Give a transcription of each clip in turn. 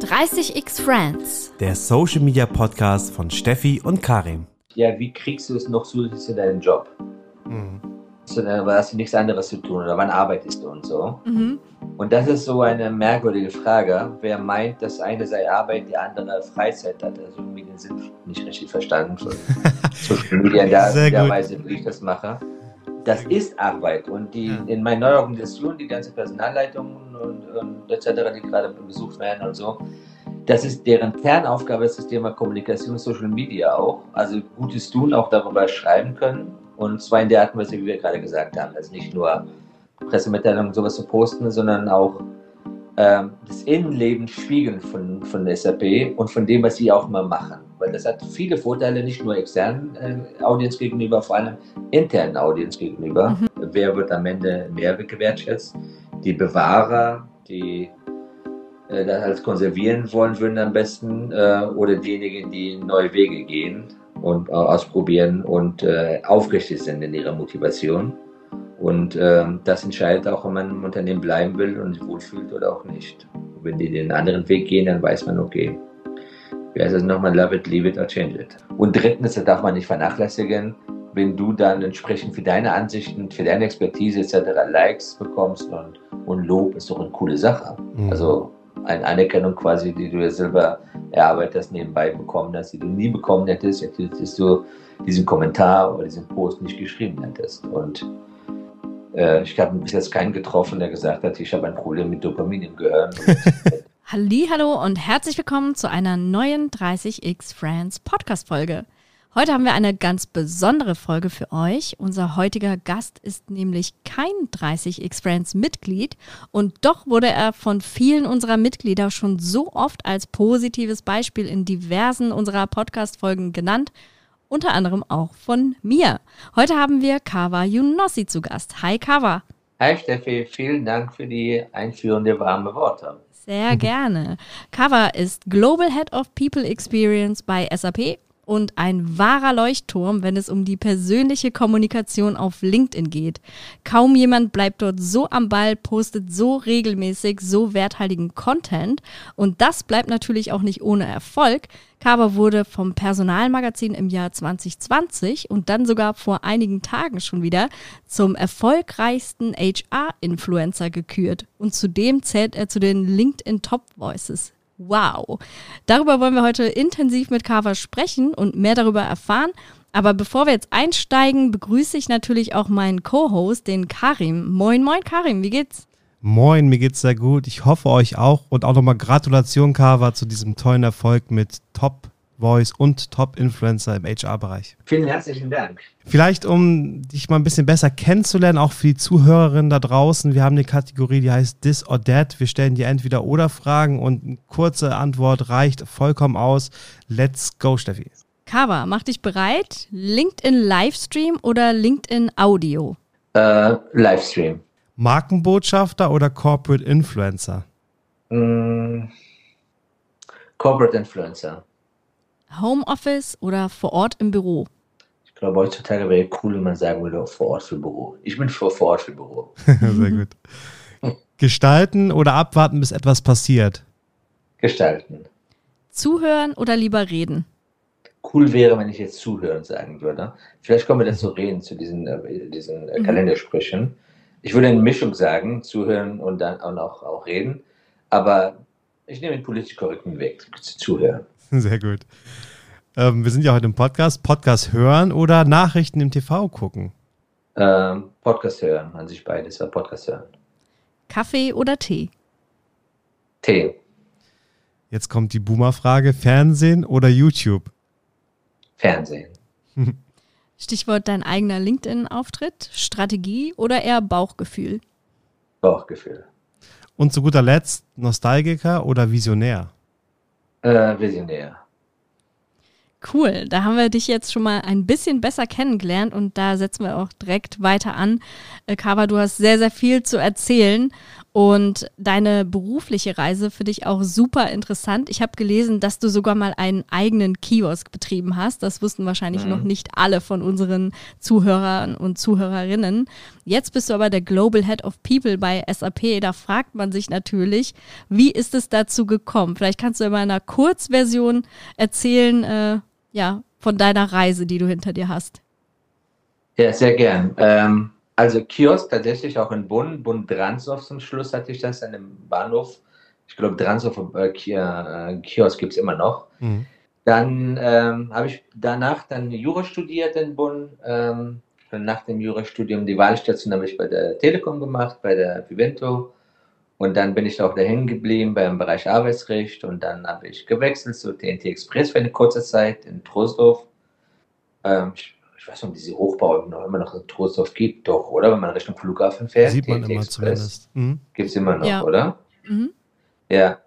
30x Friends. Der Social Media Podcast von Steffi und Karim. Ja, wie kriegst du es noch zusätzlich zu deinem Job? Mhm. So, dann hast du nichts anderes zu tun oder wann arbeitest du und so. Mhm. Und das ist so eine merkwürdige Frage. Wer meint, dass eine sei Arbeit, die andere Freizeit hat, also irgendwie den Sinn nicht richtig verstanden von Social Media in der, in der Weise, wie ich das mache. Das ist Arbeit und die ja. in meiner neuen Organisation, die ganze Personalleitung und, und etc., die gerade besucht werden und so, das ist deren Kernaufgabe, ist das Thema Kommunikation, Social Media auch. Also Gutes tun, auch darüber schreiben können und zwar in der Art und Weise, wie wir gerade gesagt haben. Also nicht nur Pressemitteilungen sowas zu posten, sondern auch das Innenleben spiegeln von, von SAP und von dem, was sie auch mal machen. Weil das hat viele Vorteile, nicht nur externen äh, Audience gegenüber, vor allem internen Audience gegenüber. Mhm. Wer wird am Ende mehr gewertschätzt? Die Bewahrer, die äh, das als konservieren wollen würden am besten äh, oder diejenigen, die neue Wege gehen und ausprobieren und äh, aufrichtig sind in ihrer Motivation. Und äh, das entscheidet auch, ob man im Unternehmen bleiben will und sich wohlfühlt oder auch nicht. Wenn die den anderen Weg gehen, dann weiß man, okay, wie heißt das nochmal, love it, leave it or change it. Und drittens, das darf man nicht vernachlässigen, wenn du dann entsprechend für deine Ansichten, für deine Expertise etc. Likes bekommst und, und Lob, ist doch eine coole Sache. Mhm. Also eine Anerkennung quasi, die du ja selber erarbeitet hast, nebenbei bekommen hast, die du nie bekommen hättest, hättest du diesen Kommentar oder diesen Post nicht geschrieben hättest. Und äh, ich habe bis jetzt keinen getroffen, der gesagt hat, ich habe ein Problem mit Dopamin im Gehirn. Hallo und herzlich willkommen zu einer neuen 30x Friends Podcast Folge. Heute haben wir eine ganz besondere Folge für euch. Unser heutiger Gast ist nämlich kein 30x Friends Mitglied und doch wurde er von vielen unserer Mitglieder schon so oft als positives Beispiel in diversen unserer Podcast-Folgen genannt, unter anderem auch von mir. Heute haben wir Kawa Yunossi zu Gast. Hi Kawa. Hi Steffi, vielen Dank für die einführende warme Worte. Sehr gerne. Kawa ist Global Head of People Experience bei SAP und ein wahrer Leuchtturm, wenn es um die persönliche Kommunikation auf LinkedIn geht. Kaum jemand bleibt dort so am Ball, postet so regelmäßig so werthaltigen Content und das bleibt natürlich auch nicht ohne Erfolg. Kaber wurde vom Personalmagazin im Jahr 2020 und dann sogar vor einigen Tagen schon wieder zum erfolgreichsten HR-Influencer gekürt und zudem zählt er zu den LinkedIn Top Voices. Wow. Darüber wollen wir heute intensiv mit Kava sprechen und mehr darüber erfahren. Aber bevor wir jetzt einsteigen, begrüße ich natürlich auch meinen Co-Host, den Karim. Moin, moin, Karim, wie geht's? Moin, mir geht's sehr gut. Ich hoffe euch auch. Und auch nochmal Gratulation, Kava, zu diesem tollen Erfolg mit Top Voice und Top-Influencer im HR-Bereich. Vielen herzlichen Dank. Vielleicht, um dich mal ein bisschen besser kennenzulernen, auch für die Zuhörerinnen da draußen, wir haben eine Kategorie, die heißt This or That. Wir stellen dir entweder oder Fragen und eine kurze Antwort reicht vollkommen aus. Let's go, Steffi. Kava, mach dich bereit. LinkedIn Livestream oder LinkedIn Audio? Uh, Livestream. Markenbotschafter oder Corporate Influencer? Mm, Corporate Influencer. Homeoffice oder vor Ort im Büro? Ich glaube, heutzutage wäre cool, wenn man sagen würde, vor Ort für Büro. Ich bin für vor Ort für Büro. Sehr gut. Gestalten oder abwarten, bis etwas passiert? Gestalten. Zuhören oder lieber reden? Cool wäre, wenn ich jetzt zuhören sagen würde. Vielleicht kommen wir dazu reden, zu diesen, äh, diesen äh, mhm. Kalendersprüchen. Ich würde eine Mischung sagen, zuhören und dann auch noch auch reden. Aber ich nehme den politisch korrekten Weg, zuhören. Sehr gut. Ähm, wir sind ja heute im Podcast. Podcast hören oder Nachrichten im TV gucken? Ähm, Podcast hören, an sich beides, aber Podcast hören. Kaffee oder Tee? Tee. Jetzt kommt die Boomer-Frage: Fernsehen oder YouTube? Fernsehen. Stichwort dein eigener LinkedIn-Auftritt, Strategie oder eher Bauchgefühl? Bauchgefühl. Und zu guter Letzt Nostalgiker oder Visionär? Äh, Visionär. Cool, da haben wir dich jetzt schon mal ein bisschen besser kennengelernt und da setzen wir auch direkt weiter an. Äh, Kava, du hast sehr, sehr viel zu erzählen Und deine berufliche Reise finde ich auch super interessant. Ich habe gelesen, dass du sogar mal einen eigenen Kiosk betrieben hast. Das wussten wahrscheinlich mhm. noch nicht alle von unseren Zuhörern und Zuhörerinnen. Jetzt bist du aber der Global Head of People bei SAP. Da fragt man sich natürlich, wie ist es dazu gekommen? Vielleicht kannst du in einer Kurzversion erzählen, äh, ja, von deiner Reise, die du hinter dir hast. Ja, sehr gern. Ähm also Kiosk tatsächlich auch in Bonn, Bonn Dransdorf zum Schluss hatte ich das an dem Bahnhof. Ich glaube, Dransdorf äh, äh Kiosk gibt es immer noch. Mhm. Dann ähm, habe ich danach dann Jura studiert in Bonn. Ähm, nach dem Jurastudium die Wahlstation habe ich bei der Telekom gemacht, bei der Vivento. Und dann bin ich auch da hängen geblieben beim Bereich Arbeitsrecht. Und dann habe ich gewechselt zu TNT Express für eine kurze Zeit in Troisdorf. Ähm, ich ich weiß nicht, ob diese Hochbau noch, immer noch in Trostorf gibt, doch, oder? Wenn man Richtung Flughafen fährt. Sieht man immer zumindest. Mhm. Gibt es immer noch, ja. oder? Mhm. Ja.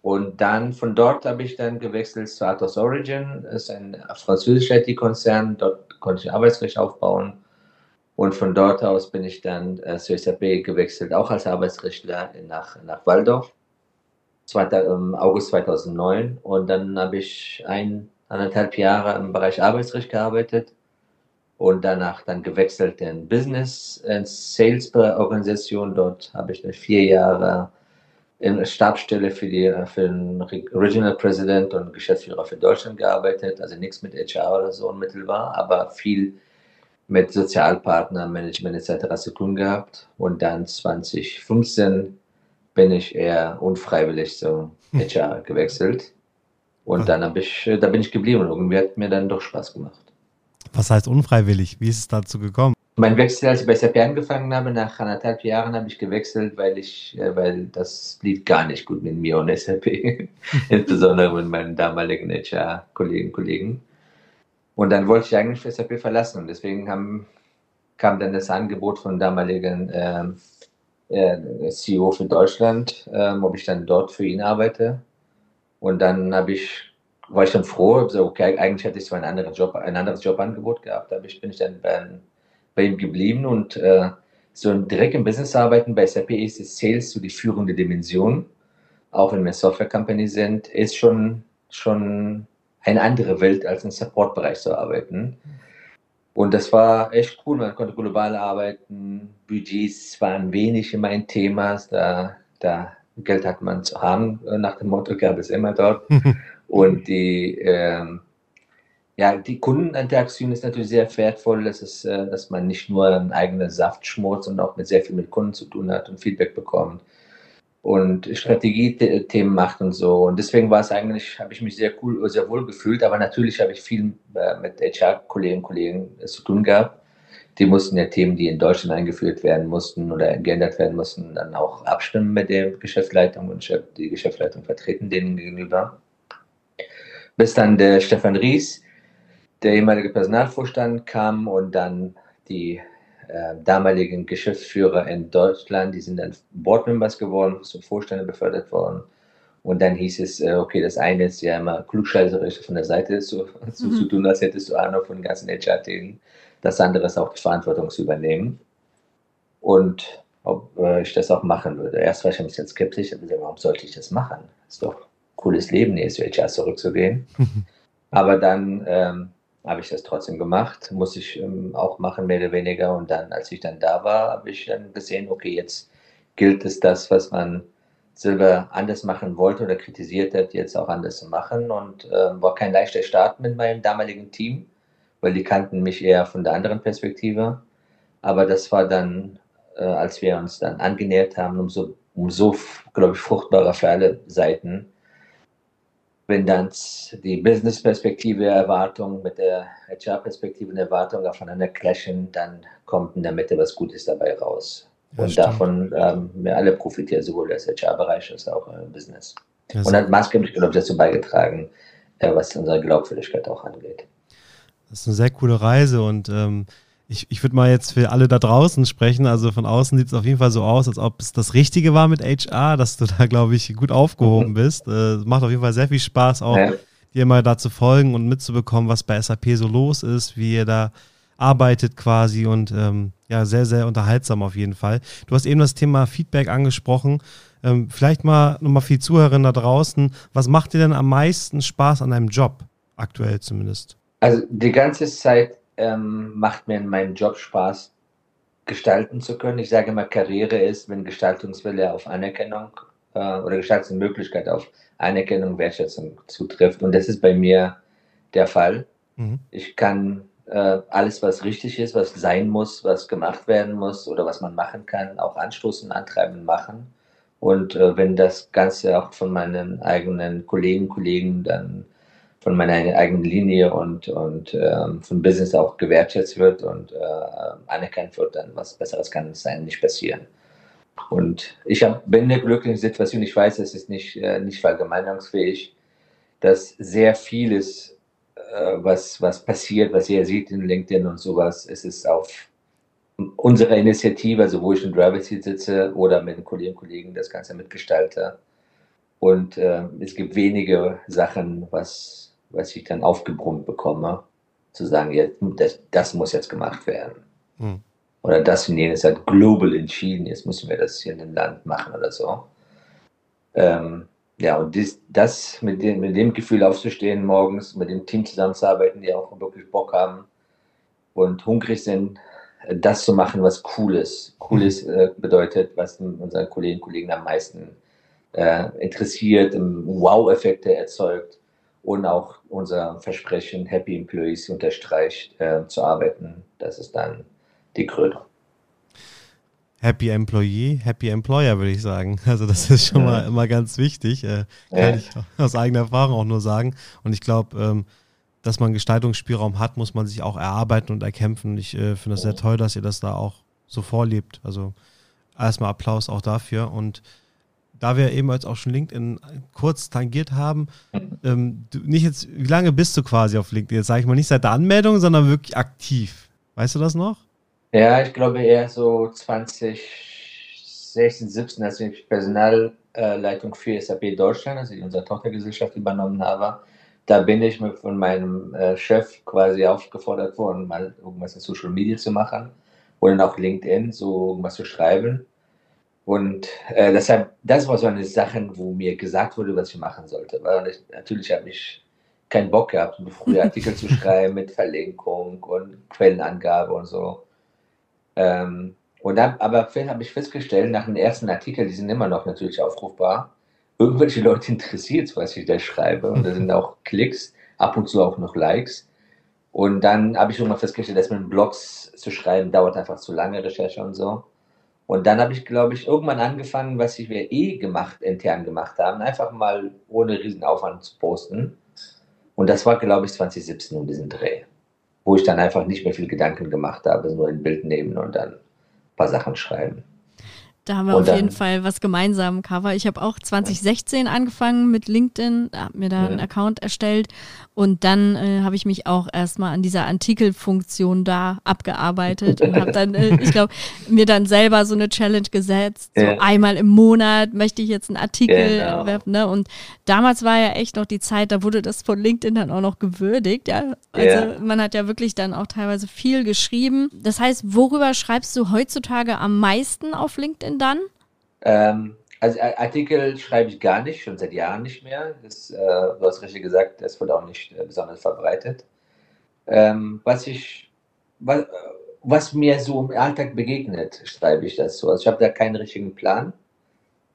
Und dann von dort habe ich dann gewechselt zu Atos Origin. Das ist ein französischer IT-Konzern. Dort konnte ich Arbeitsrecht aufbauen. Und von dort aus bin ich dann äh, zu SAP gewechselt, auch als Arbeitsrechtler nach, nach Waldorf. Im August 2009. Und dann habe ich ein, anderthalb Jahre im Bereich Arbeitsrecht gearbeitet und danach dann gewechselt in Business and Sales Organisation. Dort habe ich vier Jahre in der Stabsstelle für, die, für den Regional President und Geschäftsführer für Deutschland gearbeitet. Also nichts mit HR oder so unmittelbar, aber viel mit Sozialpartner, Management etc. zu tun gehabt. Und dann 2015 bin ich eher unfreiwillig zum HR gewechselt. Und dann habe ich, da bin ich geblieben und irgendwie hat mir dann doch Spaß gemacht. Was heißt unfreiwillig? Wie ist es dazu gekommen? Mein Wechsel, als ich bei SAP angefangen habe, nach anderthalb Jahren habe ich gewechselt, weil ich, äh, weil das lief gar nicht gut mit mir und SAP, insbesondere mit meinen damaligen HR-Kollegen Kollegen. Und dann wollte ich eigentlich für SAP verlassen und deswegen haben, kam dann das Angebot von damaligen ähm, äh, CEO für Deutschland, ähm, ob ich dann dort für ihn arbeite. Und dann habe ich war ich dann froh, so, okay, eigentlich hätte ich so einen anderen Job, ein anderes Jobangebot gehabt, aber ich bin ich dann bei, bei ihm geblieben und äh, so direkt im Business arbeiten bei SAP ist Sales so die führende Dimension, auch wenn wir Software Company sind, ist schon, schon eine andere Welt als im Support-Bereich zu arbeiten. Und das war echt cool, man konnte global arbeiten, Budgets waren wenig immer ein Thema, da, da Geld hat man zu haben, nach dem Motto gab es immer dort. Und die, ähm, ja, die Kundeninteraktion ist natürlich sehr wertvoll. Das ist, äh, dass man nicht nur einen eigenen Saft schmort, sondern auch mit sehr viel mit Kunden zu tun hat und Feedback bekommt und Strategiethemen macht und so. Und deswegen war es eigentlich, habe ich mich sehr cool, sehr wohl gefühlt. Aber natürlich habe ich viel äh, mit HR-Kollegen und Kollegen zu tun gehabt. Die mussten ja Themen, die in Deutschland eingeführt werden mussten oder geändert werden mussten, dann auch abstimmen mit der Geschäftsleitung und die Geschäftsleitung vertreten denen gegenüber bis dann der Stefan Ries, der ehemalige Personalvorstand, kam und dann die äh, damaligen Geschäftsführer in Deutschland, die sind dann Boardmembers geworden, zum Vorstände befördert worden. Und dann hieß es, äh, okay, das eine ist ja immer klugscheißerisch von der Seite zu, zu, mhm. zu tun, als hättest du Ahnung von den ganzen HR-Themen. Das andere ist auch die Verantwortung zu übernehmen. Und ob äh, ich das auch machen würde. Erst war ich ein bisschen skeptisch, aber warum sollte ich das machen? Das ist doch cooles Leben, die SVHR zurückzugehen. Aber dann ähm, habe ich das trotzdem gemacht, muss ich ähm, auch machen, mehr oder weniger. Und dann, als ich dann da war, habe ich dann gesehen, okay, jetzt gilt es das, was man selber anders machen wollte oder kritisiert hat, jetzt auch anders zu machen. Und äh, war kein leichter Start mit meinem damaligen Team, weil die kannten mich eher von der anderen Perspektive. Aber das war dann, äh, als wir uns dann angenähert haben, umso, umso glaube ich, fruchtbarer für alle Seiten wenn dann die Business-Perspektive, Erwartung mit der HR-Perspektive und Erwartung aufeinander clashen, dann kommt in der Mitte was Gutes dabei raus. Ja, und stimmt. davon ähm, wir alle profitieren, sowohl der HR-Bereich als auch äh, Business. Ja, und hat maßgeblich, glaube ich, dazu beigetragen, äh, was unsere Glaubwürdigkeit auch angeht. Das ist eine sehr coole Reise und ähm, ich, ich würde mal jetzt für alle da draußen sprechen. Also von außen sieht es auf jeden Fall so aus, als ob es das Richtige war mit HR, dass du da, glaube ich, gut aufgehoben mhm. bist. Äh, macht auf jeden Fall sehr viel Spaß, auch ja. dir mal da zu folgen und mitzubekommen, was bei SAP so los ist, wie ihr da arbeitet quasi. Und ähm, ja, sehr, sehr unterhaltsam auf jeden Fall. Du hast eben das Thema Feedback angesprochen. Ähm, vielleicht mal nochmal für die Zuhörerinnen da draußen. Was macht dir denn am meisten Spaß an deinem Job? Aktuell zumindest. Also die ganze Zeit ähm, macht mir in meinem Job Spaß, gestalten zu können. Ich sage immer, Karriere ist, wenn Gestaltungswille auf Anerkennung äh, oder Gestaltungsmöglichkeit auf Anerkennung, Wertschätzung zutrifft. Und das ist bei mir der Fall. Mhm. Ich kann äh, alles, was richtig ist, was sein muss, was gemacht werden muss oder was man machen kann, auch anstoßen, antreiben, machen. Und äh, wenn das Ganze auch von meinen eigenen Kollegen, Kollegen dann von meiner eigenen Linie und, und ähm, von Business auch gewertschätzt wird und äh, anerkannt wird, dann was Besseres kann es sein, nicht passieren. Und ich hab, bin in der glücklichen Situation, ich weiß, es ist nicht, äh, nicht verallgemeinerungsfähig, dass sehr vieles äh, was, was passiert, was ihr seht in LinkedIn und sowas, ist es auf unserer Initiative, also wo ich in Driver Seat sitze oder mit den Kolleginnen und Kollegen das Ganze mitgestalte. Und äh, es gibt wenige Sachen, was, was ich dann aufgebrummt bekomme, zu sagen, ja, das, das muss jetzt gemacht werden. Hm. Oder das und jenes hat global entschieden, jetzt müssen wir das hier in dem Land machen oder so. Ähm, ja, und dies, das mit dem, mit dem Gefühl aufzustehen, morgens mit dem Team zusammenzuarbeiten, die auch wirklich Bock haben und hungrig sind, das zu machen, was cool ist. Cool ist äh, bedeutet, was unseren Kolleginnen und Kollegen am meisten äh, interessiert, Wow-Effekte erzeugt und auch unser Versprechen Happy Employees unterstreicht, äh, zu arbeiten. Das ist dann die Krönung. Happy Employee, Happy Employer, würde ich sagen. Also das ist schon ja. mal immer ganz wichtig. Äh, kann ja. ich aus eigener Erfahrung auch nur sagen. Und ich glaube, ähm, dass man Gestaltungsspielraum hat, muss man sich auch erarbeiten und erkämpfen. Ich äh, finde es sehr toll, dass ihr das da auch so vorlebt. Also erstmal Applaus auch dafür. Und da wir eben jetzt auch schon LinkedIn kurz tangiert haben, ähm, nicht jetzt, wie lange bist du quasi auf LinkedIn? Jetzt sage ich mal nicht seit der Anmeldung, sondern wirklich aktiv. Weißt du das noch? Ja, ich glaube eher so 2016, 17, als ich Personalleitung für SAP Deutschland, also unsere Tochtergesellschaft übernommen habe. Da bin ich von meinem äh, Chef quasi aufgefordert worden, mal irgendwas in Social Media zu machen oder auch LinkedIn, so irgendwas zu schreiben. Und äh, deshalb, das war so eine Sache, wo mir gesagt wurde, was ich machen sollte. Weil ich, natürlich habe ich keinen Bock gehabt, frühe Artikel zu schreiben mit Verlinkung und Quellenangabe und so. Ähm, und dann, aber habe ich festgestellt, nach den ersten Artikeln, die sind immer noch natürlich aufrufbar, irgendwelche Leute interessiert, was ich da schreibe. Und da sind auch Klicks, ab und zu auch noch Likes. Und dann habe ich irgendwann festgestellt, dass mit Blogs zu schreiben dauert einfach zu lange, Recherche und so. Und dann habe ich, glaube ich, irgendwann angefangen, was ich wir eh gemacht, intern gemacht haben, einfach mal ohne Riesenaufwand zu posten. Und das war, glaube ich, 2017 um diesen Dreh wo ich dann einfach nicht mehr viel Gedanken gemacht habe, nur ein Bild nehmen und dann ein paar Sachen schreiben. Da haben wir und auf jeden Fall was gemeinsam, Cover. Ich habe auch 2016 angefangen mit LinkedIn, habe mir da einen Account erstellt und dann äh, habe ich mich auch erstmal an dieser Artikelfunktion da abgearbeitet und habe dann, äh, ich glaube, mir dann selber so eine Challenge gesetzt. So ja. einmal im Monat möchte ich jetzt einen Artikel genau. werfen. Ne? Und damals war ja echt noch die Zeit, da wurde das von LinkedIn dann auch noch gewürdigt. Ja? Also ja. man hat ja wirklich dann auch teilweise viel geschrieben. Das heißt, worüber schreibst du heutzutage am meisten auf LinkedIn dann? Ähm, also Artikel schreibe ich gar nicht, schon seit Jahren nicht mehr. Das, äh, du hast richtig gesagt, das wird auch nicht äh, besonders verbreitet. Ähm, was ich, was, was, mir so im Alltag begegnet, schreibe ich das so. Also ich habe da keinen richtigen Plan,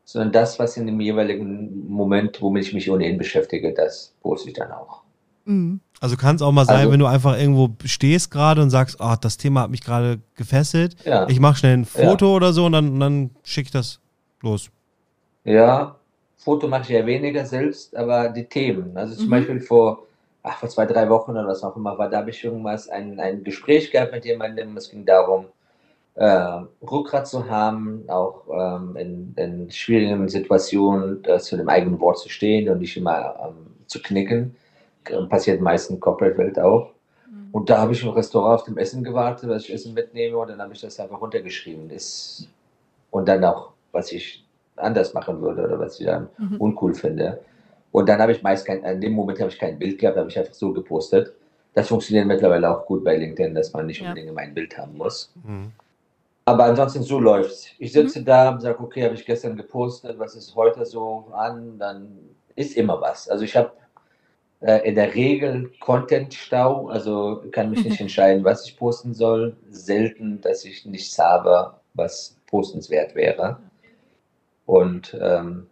sondern das, was in dem jeweiligen Moment, womit ich mich ohnehin beschäftige, das poste ich dann auch. Mhm. Also kann es auch mal sein, also, wenn du einfach irgendwo stehst gerade und sagst, oh, das Thema hat mich gerade gefesselt, ja, ich mache schnell ein Foto ja. oder so und dann, dann schicke ich das los. Ja, Foto mache ich ja weniger selbst, aber die Themen. Also zum mhm. Beispiel vor, ach, vor zwei, drei Wochen oder was auch immer war, da habe ich irgendwas, ein, ein Gespräch gehabt mit jemandem. Es ging darum, äh, Rückgrat zu haben, auch ähm, in, in, schwierigen Situationen äh, zu dem eigenen Wort zu stehen und nicht immer ähm, zu knicken. Passiert meistens in Corporate-Welt auch. Mhm. Und da habe ich im Restaurant auf dem Essen gewartet, dass ich Essen mitnehme und dann habe ich das einfach runtergeschrieben. Das, und dann auch, was ich anders machen würde oder was ich dann mhm. uncool finde. Und dann habe ich meist kein, in dem Moment habe ich kein Bild gehabt, habe ich einfach so gepostet. Das funktioniert mittlerweile auch gut bei LinkedIn, dass man nicht ja. unbedingt immer ein Bild haben muss. Mhm. Aber ansonsten so läuft's. Ich sitze mhm. da und sage, okay, habe ich gestern gepostet, was ist heute so an? Dann ist immer was. Also ich habe äh, in der Regel Content-Stau, also kann mich nicht entscheiden, was ich posten soll. Selten, dass ich nichts habe, was postenswert wäre. Und ähm,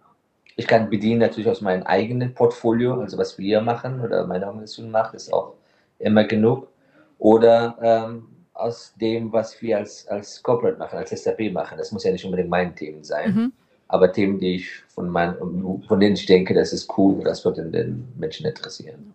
ich kann bedienen natürlich aus meinem eigenen Portfolio, also was wir machen oder meine Organisation macht, ist auch immer genug. Oder ähm, aus dem, was wir als, als Corporate machen, als SAP machen. Das muss ja nicht unbedingt mein Themen sein, mhm. Aber Themen, die ich von, mein, von denen ich denke, das ist cool, das wird den Menschen interessieren.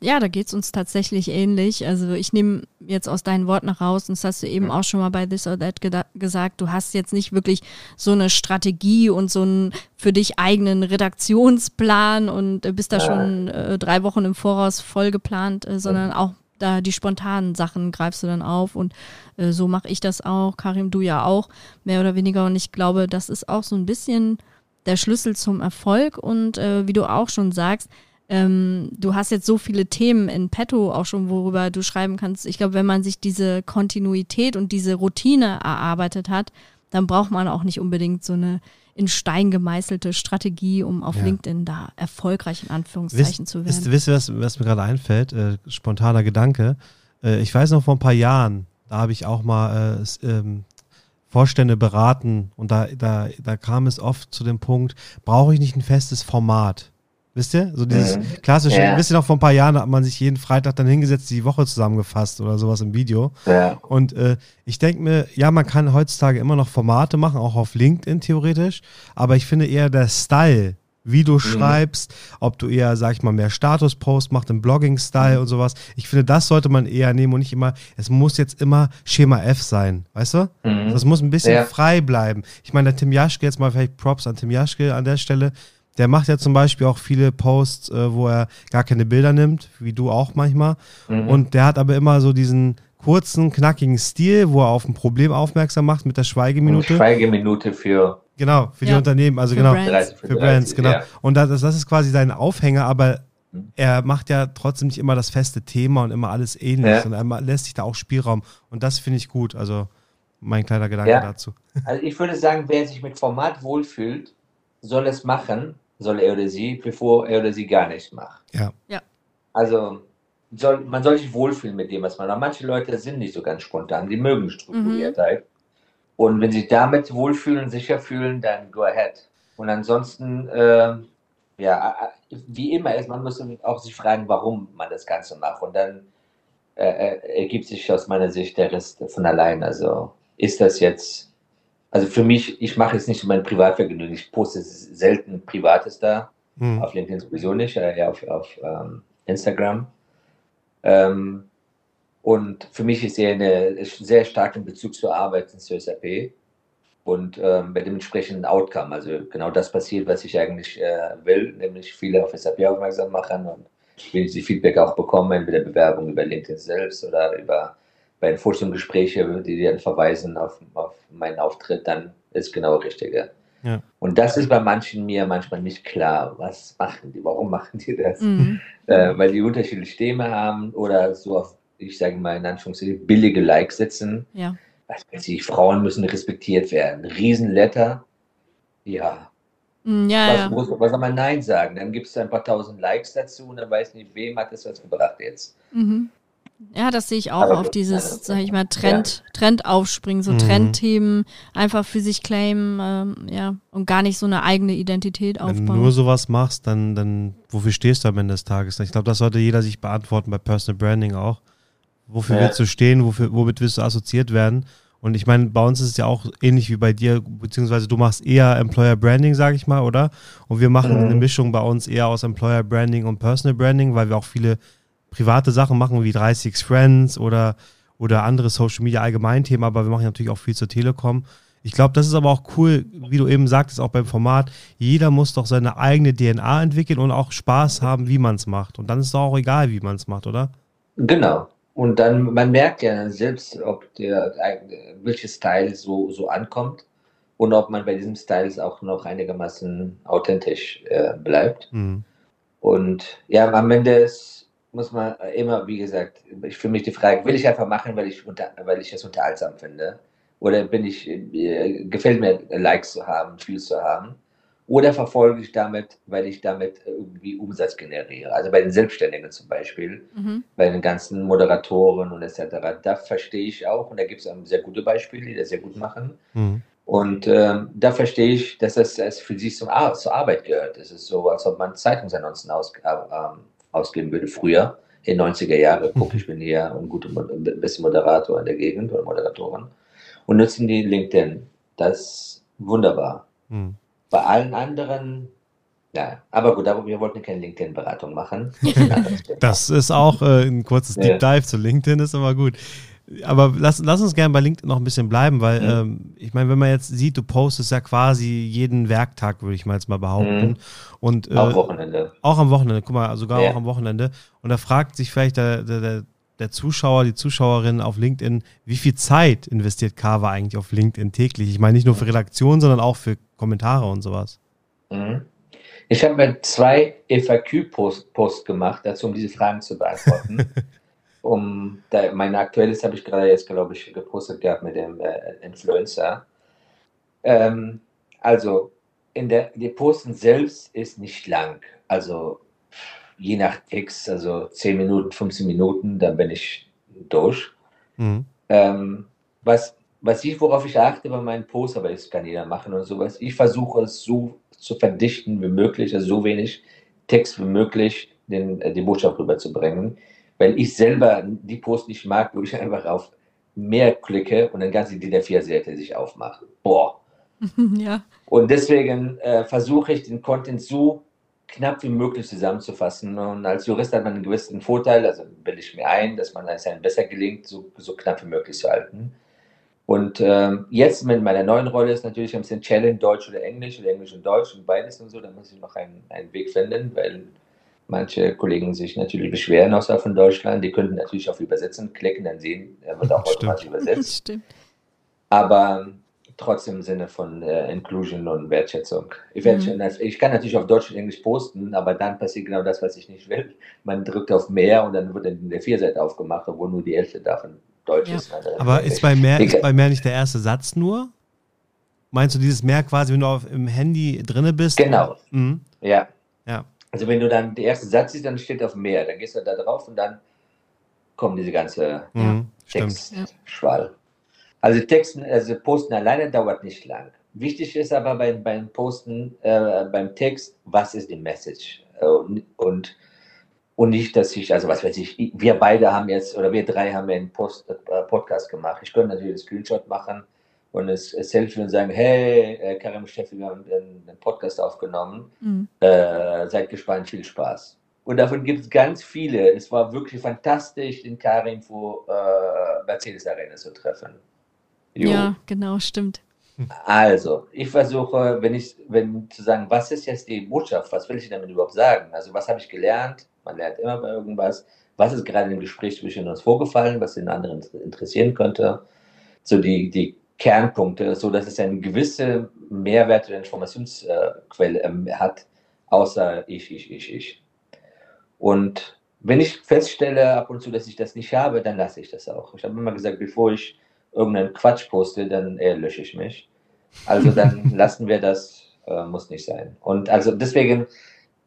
Ja, da geht es uns tatsächlich ähnlich. Also ich nehme jetzt aus deinen Worten raus, und das hast du eben auch schon mal bei This or That gesagt, du hast jetzt nicht wirklich so eine Strategie und so einen für dich eigenen Redaktionsplan und bist da schon äh, drei Wochen im Voraus voll geplant, äh, sondern auch da die spontanen Sachen greifst du dann auf und äh, so mache ich das auch, Karim, du ja auch, mehr oder weniger. Und ich glaube, das ist auch so ein bisschen der Schlüssel zum Erfolg und äh, wie du auch schon sagst, ähm, du hast jetzt so viele Themen in petto auch schon, worüber du schreiben kannst. Ich glaube, wenn man sich diese Kontinuität und diese Routine erarbeitet hat, dann braucht man auch nicht unbedingt so eine in Stein gemeißelte Strategie, um auf ja. LinkedIn da erfolgreich in Anführungszeichen wisst, zu werden. Wisst, wisst ihr, was, was mir gerade einfällt? Äh, spontaner Gedanke. Äh, ich weiß noch vor ein paar Jahren, da habe ich auch mal äh, ähm, Vorstände beraten und da, da, da kam es oft zu dem Punkt, brauche ich nicht ein festes Format? Wisst ihr? So dieses mhm. klassische, ja. wisst ihr noch, vor ein paar Jahren hat man sich jeden Freitag dann hingesetzt, die Woche zusammengefasst oder sowas im Video. Ja. Und äh, ich denke mir, ja, man kann heutzutage immer noch Formate machen, auch auf LinkedIn theoretisch, aber ich finde eher der Style, wie du mhm. schreibst, ob du eher, sag ich mal, mehr Status-Post machst im Blogging-Style mhm. und sowas. Ich finde, das sollte man eher nehmen und nicht immer, es muss jetzt immer Schema F sein, weißt du? Mhm. Das muss ein bisschen ja. frei bleiben. Ich meine, der Tim Jaschke, jetzt mal vielleicht Props an Tim Jaschke an der Stelle, der macht ja zum Beispiel auch viele Posts, äh, wo er gar keine Bilder nimmt, wie du auch manchmal. Mhm. Und der hat aber immer so diesen kurzen, knackigen Stil, wo er auf ein Problem aufmerksam macht mit der Schweigeminute. Schweigeminute für Genau, für ja. die Unternehmen, also für genau, Brands. für, Brands, genau. Ja. Und das, das ist quasi sein Aufhänger, aber mhm. er macht ja trotzdem nicht immer das feste Thema und immer alles ähnlich, ja. sondern er lässt sich da auch Spielraum. Und das finde ich gut. Also mein kleiner Gedanke ja. dazu. Also ich würde sagen, wer sich mit Format wohlfühlt, soll es machen soll er oder sie, bevor er oder sie gar nichts macht. Ja. ja. Also soll, man soll sich wohlfühlen mit dem, was man macht. Manche Leute sind nicht so ganz spontan, die mögen Strukturiertheit. Mhm. Und wenn sie damit wohlfühlen, sicher fühlen, dann go ahead. Und ansonsten, äh, ja, wie immer ist, man muss auch sich fragen, warum man das Ganze macht. Und dann äh, äh ergibt sich aus meiner Sicht der Rest von allein. Also ist das jetzt also für mich, ich mache jetzt nicht mein Privatvergnügen. Ich poste selten Privates da. Mhm. Auf LinkedIn sowieso nicht, äh, eher auf, auf ähm, Instagram. Ähm, und für mich ist er eine sehr starken Bezug zur Arbeit in SAP und ähm, bei dem entsprechenden Outcome. Also genau das passiert, was ich eigentlich äh, will, nämlich viele auf SAP aufmerksam machen und wenn sie Feedback auch bekommen, entweder Bewerbung über LinkedIn selbst oder über bei den Forschungsgesprächen, die dann verweisen auf, auf meinen Auftritt, dann ist genau richtig. Ja. Und das ist bei manchen mir manchmal nicht klar. Was machen die? Warum machen die das? Mhm. Äh, weil die unterschiedliche Themen haben oder so auf, ich sage mal in Anführungszeichen, billige Likes setzen. Ja. Was weiß ich, Frauen müssen respektiert werden. Riesenletter. Ja. Mm, ja, was, ja. Muss, was soll man Nein sagen? Dann gibt es ein paar tausend Likes dazu und dann weiß nicht, wem hat das was gebracht jetzt. Mhm. Ja, das sehe ich auch auf dieses, sag ich mal, Trend, ja. Trend aufspringen, so mhm. Trendthemen einfach für sich claimen, ähm, ja, und gar nicht so eine eigene Identität aufbauen. Wenn du nur sowas machst, dann, dann wofür stehst du am Ende des Tages? Ich glaube, das sollte jeder sich beantworten bei Personal Branding auch. Wofür ja. willst du stehen? Wofür, womit willst du assoziiert werden? Und ich meine, bei uns ist es ja auch ähnlich wie bei dir, beziehungsweise du machst eher Employer Branding, sage ich mal, oder? Und wir machen mhm. eine Mischung bei uns eher aus Employer Branding und Personal Branding, weil wir auch viele private Sachen machen wie 30 Friends oder, oder andere Social Media Allgemeinthemen, aber wir machen natürlich auch viel zur Telekom. Ich glaube, das ist aber auch cool, wie du eben sagtest, auch beim Format. Jeder muss doch seine eigene DNA entwickeln und auch Spaß haben, wie man es macht. Und dann ist es auch egal, wie man es macht, oder? Genau. Und dann, man merkt ja selbst, ob der, welches Style so, so ankommt und ob man bei diesem Style auch noch einigermaßen authentisch äh, bleibt. Mhm. Und ja, am Ende ist muss man immer, wie gesagt, ich für mich die Frage, will ich einfach machen, weil ich, unter, weil ich es unterhaltsam finde oder bin ich, äh, gefällt mir Likes zu haben, Views zu haben, oder verfolge ich damit, weil ich damit irgendwie Umsatz generiere. Also bei den Selbstständigen zum Beispiel, mhm. bei den ganzen Moderatoren und etc. Da verstehe ich auch, und da gibt es sehr gute Beispiele, die das sehr gut machen. Mhm. Und ähm, da verstehe ich, dass das, das für sie zum Ar zur Arbeit gehört. Es ist so, als ob man Zeitungsannoncen aus, äh, ähm, ausgeben würde früher, in den 90er Jahren. Guck, ich bin hier ein guter ein bisschen Moderator in der Gegend oder Moderatorin. Und nutzen die LinkedIn. Das ist wunderbar. Mhm. Bei allen anderen ja, aber gut, aber wir wollten keine LinkedIn-Beratung machen. das ist auch äh, ein kurzes Deep Dive zu LinkedIn, ist immer gut. Aber lass, lass uns gerne bei LinkedIn noch ein bisschen bleiben, weil mhm. ähm, ich meine, wenn man jetzt sieht, du postest ja quasi jeden Werktag, würde ich mal jetzt mal behaupten. Mhm. Und, äh, auch Wochenende. Auch am Wochenende, guck mal, sogar ja. auch am Wochenende. Und da fragt sich vielleicht der, der, der Zuschauer, die Zuschauerin auf LinkedIn, wie viel Zeit investiert Carver eigentlich auf LinkedIn täglich? Ich meine nicht nur für Redaktion, sondern auch für Kommentare und sowas. Mhm. Ich habe zwei FAQ-Posts gemacht, dazu, um diese Fragen zu beantworten. um da, mein aktuelles habe ich gerade jetzt, glaube ich, gepostet gehabt mit dem äh, Influencer. Ähm, also, in der, die Posten selbst ist nicht lang. Also, je nach Text, also 10 Minuten, 15 Minuten, dann bin ich durch. Mhm. Ähm, was, was ich, worauf ich achte bei meinen Posts, aber das kann jeder machen und sowas, ich versuche es so zu verdichten wie möglich, also so wenig Text wie möglich den, äh, die Botschaft rüberzubringen weil ich selber die Post nicht mag, wo ich einfach auf mehr klicke und dann ganze die DIN-A4-Seite sich aufmacht. Boah. ja. Und deswegen äh, versuche ich den Content so knapp wie möglich zusammenzufassen. Und als Jurist hat man einen gewissen Vorteil, also bilde ich mir ein, dass man es einem besser gelingt, so, so knapp wie möglich zu halten. Und ähm, jetzt mit meiner neuen Rolle ist natürlich ein bisschen Challenge, Deutsch oder Englisch oder Englisch und Deutsch und beides und so. Da muss ich noch einen, einen Weg finden, weil manche Kollegen sich natürlich beschweren außerhalb von Deutschland. Die könnten natürlich auf Übersetzen klicken, dann sehen, er wird auch automatisch übersetzt. Stimmt. Aber trotzdem im Sinne von äh, Inclusion und Wertschätzung. Ich, mhm. ich, kann natürlich auf Deutsch und Englisch posten, aber dann passiert genau das, was ich nicht will. Man drückt auf mehr und dann wird dann der Vierseite aufgemacht, obwohl nur die Hälfte davon Deutsch ja. ist. Aber ist bei, mehr, ist bei mehr nicht der erste Satz nur? Meinst du dieses mehr quasi, wenn du auf, im Handy drinne bist? Genau. Mhm. Ja. Also wenn du dann der erste Satz siehst, dann steht auf mehr, dann gehst du da drauf und dann kommt diese ganze mhm, Textschwall. Also Texten, also Posten alleine dauert nicht lang. Wichtig ist aber beim, beim Posten, äh, beim Text, was ist die Message? Äh, und, und nicht, dass ich, also was weiß ich, wir beide haben jetzt, oder wir drei haben ja einen Post, äh, Podcast gemacht. Ich könnte natürlich einen Screenshot machen und es, es Selfie und sagen, hey, äh, Karim Steffi, wir haben einen, Podcast aufgenommen, mhm. äh, seid gespannt, viel Spaß. Und davon gibt es ganz viele. Es war wirklich fantastisch, den Karim vor äh, Mercedes Arena zu treffen. Jo. Ja, genau, stimmt. Also, ich versuche, wenn ich, wenn zu sagen, was ist jetzt die Botschaft, was will ich damit überhaupt sagen? Also, was habe ich gelernt? Man lernt immer bei irgendwas. Was ist gerade im Gespräch zwischen uns vorgefallen, was den anderen interessieren könnte? So die, die Kernpunkte, so dass es eine gewisse Mehrwert oder Informationsquelle ähm, hat, außer ich, ich, ich, ich. Und wenn ich feststelle ab und zu, dass ich das nicht habe, dann lasse ich das auch. Ich habe immer gesagt, bevor ich irgendeinen Quatsch poste, dann eher lösche ich mich. Also dann lassen wir das, äh, muss nicht sein. Und also deswegen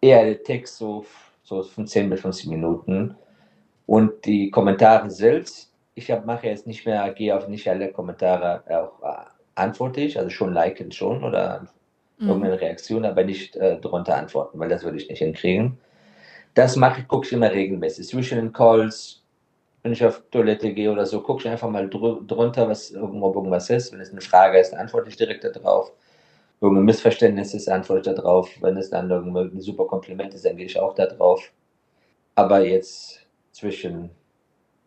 eher der Text so, so von 10 bis 15 Minuten. Und die Kommentare selbst, ich hab, mache jetzt nicht mehr, gehe auf nicht alle Kommentare auch äh, antworte ich, also schon liken schon oder mhm. irgendeine Reaktion, aber nicht äh, drunter antworten, weil das würde ich nicht hinkriegen. Das mache ich, gucke ich immer regelmäßig. Zwischen den Calls, wenn ich auf Toilette gehe oder so, gucke ich einfach mal dr drunter, was irgendwo irgendwas ist. Wenn es eine Frage ist, dann antworte ich direkt darauf. Irgendein Missverständnis ist, antworte ich darauf. Wenn es dann ein super Kompliment ist, dann gehe ich auch da drauf. Aber jetzt zwischen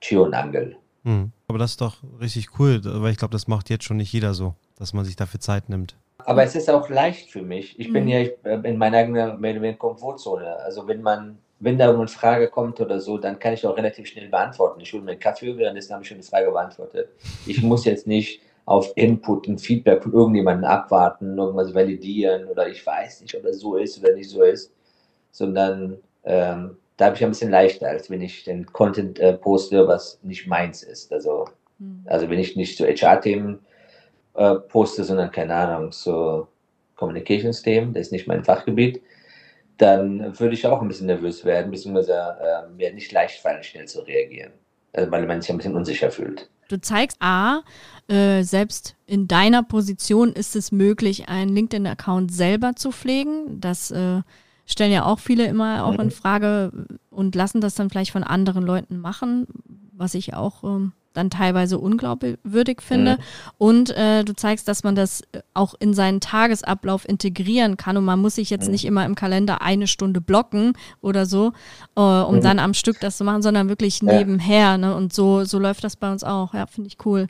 Tür und Angel Mhm. Aber das ist doch richtig cool, weil ich glaube, das macht jetzt schon nicht jeder so, dass man sich dafür Zeit nimmt. Aber es ist auch leicht für mich. Ich mhm. bin ja in meiner eigenen Komfortzone. Also wenn man, wenn da eine Frage kommt oder so, dann kann ich auch relativ schnell beantworten. Ich hole mir einen Kaffee, währenddessen habe ich schon eine Frage beantwortet. Ich muss jetzt nicht auf Input und Feedback von irgendjemandem abwarten, irgendwas validieren oder ich weiß nicht, ob das so ist oder nicht so ist, sondern ähm, da habe ich ein bisschen leichter, als wenn ich den Content äh, poste, was nicht meins ist. Also, mhm. also wenn ich nicht zu HR-Themen äh, poste, sondern keine Ahnung, so Communications-Themen, das ist nicht mein Fachgebiet, dann würde ich auch ein bisschen nervös werden, beziehungsweise äh, mir nicht leicht fallen, schnell zu reagieren, also, weil man sich ein bisschen unsicher fühlt. Du zeigst A, äh, selbst in deiner Position ist es möglich, einen LinkedIn-Account selber zu pflegen. Das äh, stellen ja auch viele immer auch in mhm. Frage und lassen das dann vielleicht von anderen Leuten machen, was ich auch ähm, dann teilweise unglaubwürdig finde. Mhm. Und äh, du zeigst, dass man das auch in seinen Tagesablauf integrieren kann und man muss sich jetzt mhm. nicht immer im Kalender eine Stunde blocken oder so, äh, um mhm. dann am Stück das zu machen, sondern wirklich ja. nebenher. Ne? Und so, so läuft das bei uns auch. Ja, finde ich cool.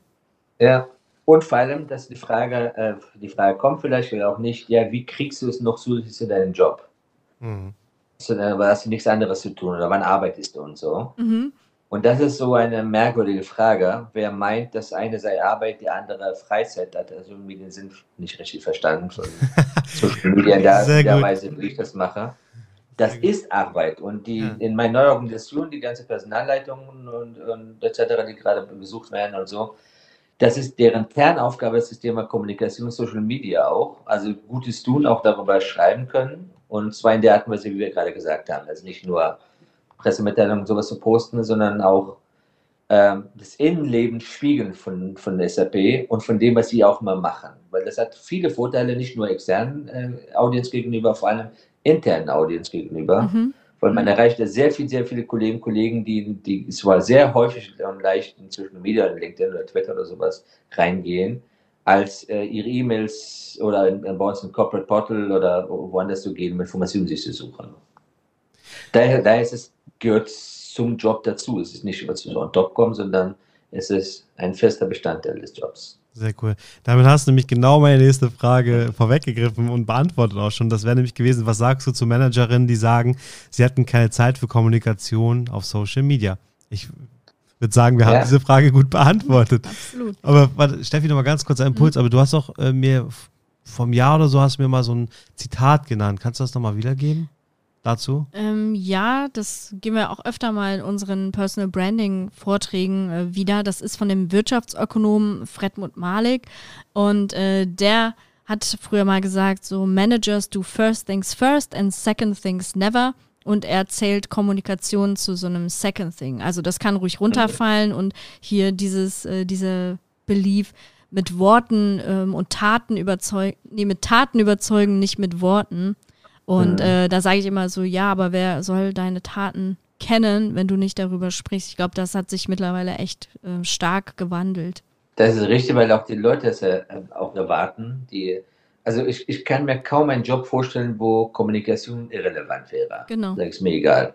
Ja, und vor allem, dass die Frage, äh, die Frage kommt vielleicht oder auch nicht, ja, wie kriegst du es noch zusätzlich zu deinem Job? Mhm. So, dann hast du nichts anderes zu tun oder wann arbeitest du und so. Mhm. Und das ist so eine merkwürdige Frage. Wer meint, dass eine sei Arbeit, die andere Freizeit hat, also irgendwie den Sinn nicht richtig verstanden von Social Media, der, der Weise, wie ich das mache. Das ist Arbeit. Und die ja. in meiner neuen Organisation, die ganze Personalleitung und, und etc., die gerade besucht werden und so, das ist deren Kernaufgabe, ist das Thema Kommunikation, Social Media auch. Also Gutes tun, auch darüber schreiben können. Und zwar in der Art und Weise, wie wir gerade gesagt haben. Also nicht nur Pressemitteilungen und sowas zu posten, sondern auch ähm, das Innenleben spiegeln von, von SAP und von dem, was sie auch mal machen. Weil das hat viele Vorteile, nicht nur externen äh, Audience gegenüber, vor allem internen Audience gegenüber. Mhm weil man erreicht ja sehr viel, sehr viele Kollegen, Kollegen, die, die zwar sehr häufig und leicht in Social Media, in LinkedIn oder Twitter oder sowas reingehen, als äh, ihre E-Mails oder in, in, bei uns im Corporate Portal oder woanders zu gehen, um Informationen sich zu suchen. Daher, daher ist es, gehört zum Job dazu. Es ist nicht, was so on top kommt, sondern es ist ein fester Bestandteil des Jobs. Sehr cool. Damit hast du nämlich genau meine nächste Frage vorweggegriffen und beantwortet auch schon. Das wäre nämlich gewesen, was sagst du zu Managerinnen, die sagen, sie hatten keine Zeit für Kommunikation auf Social Media? Ich würde sagen, wir ja. haben diese Frage gut beantwortet. Absolut. Aber warte, Steffi, noch mal ganz kurz ein Impuls. Mhm. Aber du hast doch äh, mir vom Jahr oder so hast du mir mal so ein Zitat genannt. Kannst du das nochmal wiedergeben? dazu? Ähm, ja, das gehen wir auch öfter mal in unseren Personal Branding Vorträgen äh, wieder. Das ist von dem Wirtschaftsökonomen Fredmund Malik und äh, der hat früher mal gesagt, so Managers do first things first and second things never. Und er zählt Kommunikation zu so einem Second Thing. Also das kann ruhig runterfallen und hier dieses, äh, diese Belief mit Worten ähm, und Taten überzeugen, nee, mit Taten überzeugen, nicht mit Worten. Und äh, da sage ich immer so, ja, aber wer soll deine Taten kennen, wenn du nicht darüber sprichst? Ich glaube, das hat sich mittlerweile echt äh, stark gewandelt. Das ist richtig, weil auch die Leute es äh, auch erwarten. Die, also ich, ich kann mir kaum einen Job vorstellen, wo Kommunikation irrelevant wäre. Genau. Das ist mir egal.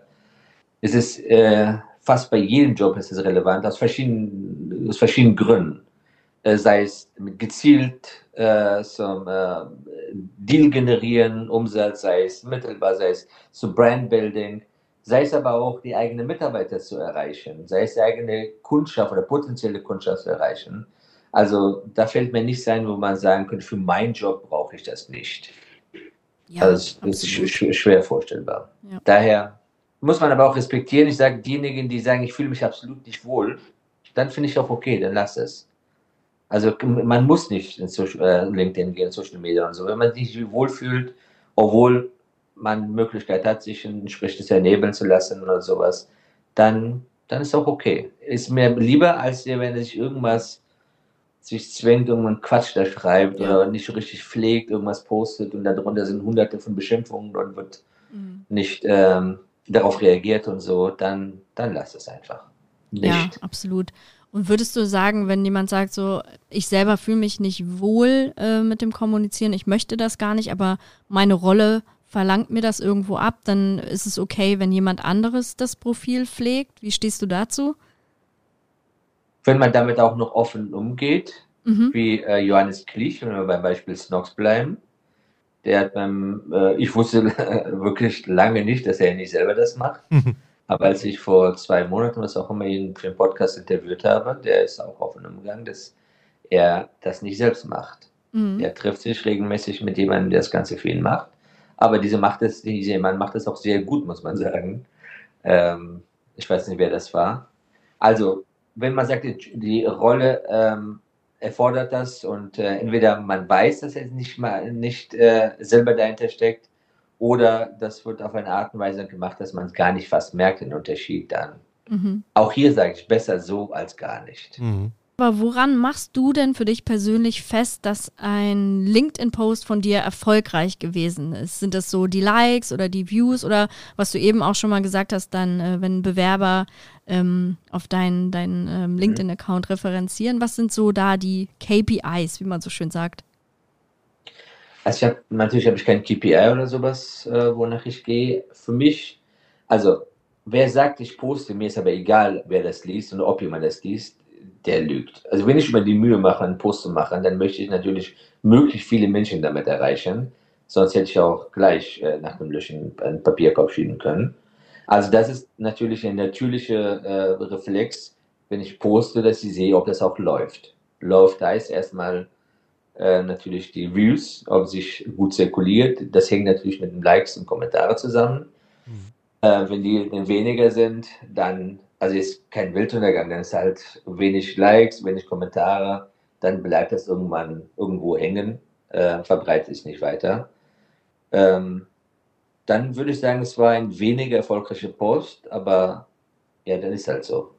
Es ist äh, fast bei jedem Job ist es relevant, aus verschiedenen, aus verschiedenen Gründen. Äh, sei es gezielt äh, zum äh, Deal generieren, Umsatz, sei es mittelbar, sei es zu Brandbuilding, sei es aber auch die eigenen Mitarbeiter zu erreichen, sei es die eigene Kundschaft oder potenzielle Kundschaft zu erreichen. Also da fällt mir nichts ein, wo man sagen könnte, für meinen Job brauche ich das nicht. Ja, also das ist schwer, schwer vorstellbar. Ja. Daher muss man aber auch respektieren. Ich sage, diejenigen, die sagen, ich fühle mich absolut nicht wohl, dann finde ich auch okay, dann lass es. Also man muss nicht in Social, äh, LinkedIn gehen, Social Media und so. Wenn man sich wohlfühlt, obwohl man Möglichkeit hat, sich entsprechendes ernebeln zu lassen oder sowas, dann, dann ist auch okay. Ist mir lieber, als wenn sich irgendwas sich zwängt, irgendwann Quatsch da schreibt ja. oder nicht so richtig pflegt, irgendwas postet und darunter sind hunderte von Beschimpfungen und wird mhm. nicht ähm, darauf reagiert und so, dann, dann lass es einfach. Nicht. Ja, absolut. Und würdest du sagen, wenn jemand sagt, so, ich selber fühle mich nicht wohl äh, mit dem Kommunizieren, ich möchte das gar nicht, aber meine Rolle verlangt mir das irgendwo ab, dann ist es okay, wenn jemand anderes das Profil pflegt. Wie stehst du dazu? Wenn man damit auch noch offen umgeht, mhm. wie äh, Johannes Klich, wenn wir beim Beispiel Snox bleiben, der hat beim, äh, ich wusste wirklich lange nicht, dass er nicht selber das macht. Aber als ich vor zwei Monaten, was auch immer, ihn für den Podcast interviewt habe, der ist auch offen umgegangen, dass er das nicht selbst macht. Mhm. Er trifft sich regelmäßig mit jemandem, der das Ganze für ihn macht. Aber diese macht es, dieser Mann macht es auch sehr gut, muss man sagen. Ähm, ich weiß nicht, wer das war. Also, wenn man sagt, die, die Rolle ähm, erfordert das und äh, entweder man weiß, dass er nicht mal nicht äh, selber dahinter steckt, oder das wird auf eine Art und Weise gemacht, dass man es gar nicht fast merkt, den Unterschied dann. Mhm. Auch hier sage ich besser so als gar nicht. Mhm. Aber woran machst du denn für dich persönlich fest, dass ein LinkedIn-Post von dir erfolgreich gewesen ist? Sind das so die Likes oder die Views oder was du eben auch schon mal gesagt hast, dann, äh, wenn Bewerber ähm, auf deinen dein, ähm, mhm. LinkedIn-Account referenzieren, was sind so da die KPIs, wie man so schön sagt? Also ich habe natürlich habe ich kein KPI oder sowas, äh, wonach ich gehe. Für mich, also wer sagt, ich poste, mir ist aber egal, wer das liest und ob jemand das liest der lügt. Also wenn ich mir die Mühe mache, einen Post zu machen, dann möchte ich natürlich möglichst viele Menschen damit erreichen. Sonst hätte ich auch gleich äh, nach dem Löschen einen Papierkorb schieben können. Also das ist natürlich ein natürlicher äh, Reflex, wenn ich poste, dass ich sehe, ob das auch läuft. Läuft heißt erstmal äh, natürlich die Views, ob sich gut zirkuliert. Das hängt natürlich mit den Likes und Kommentaren zusammen. Mhm. Äh, wenn die weniger sind, dann also ist kein Weltuntergang, dann ist halt wenig Likes, wenig Kommentare, dann bleibt das irgendwann irgendwo hängen, äh, verbreitet sich nicht weiter. Ähm, dann würde ich sagen, es war ein weniger erfolgreicher Post, aber ja, dann ist halt so.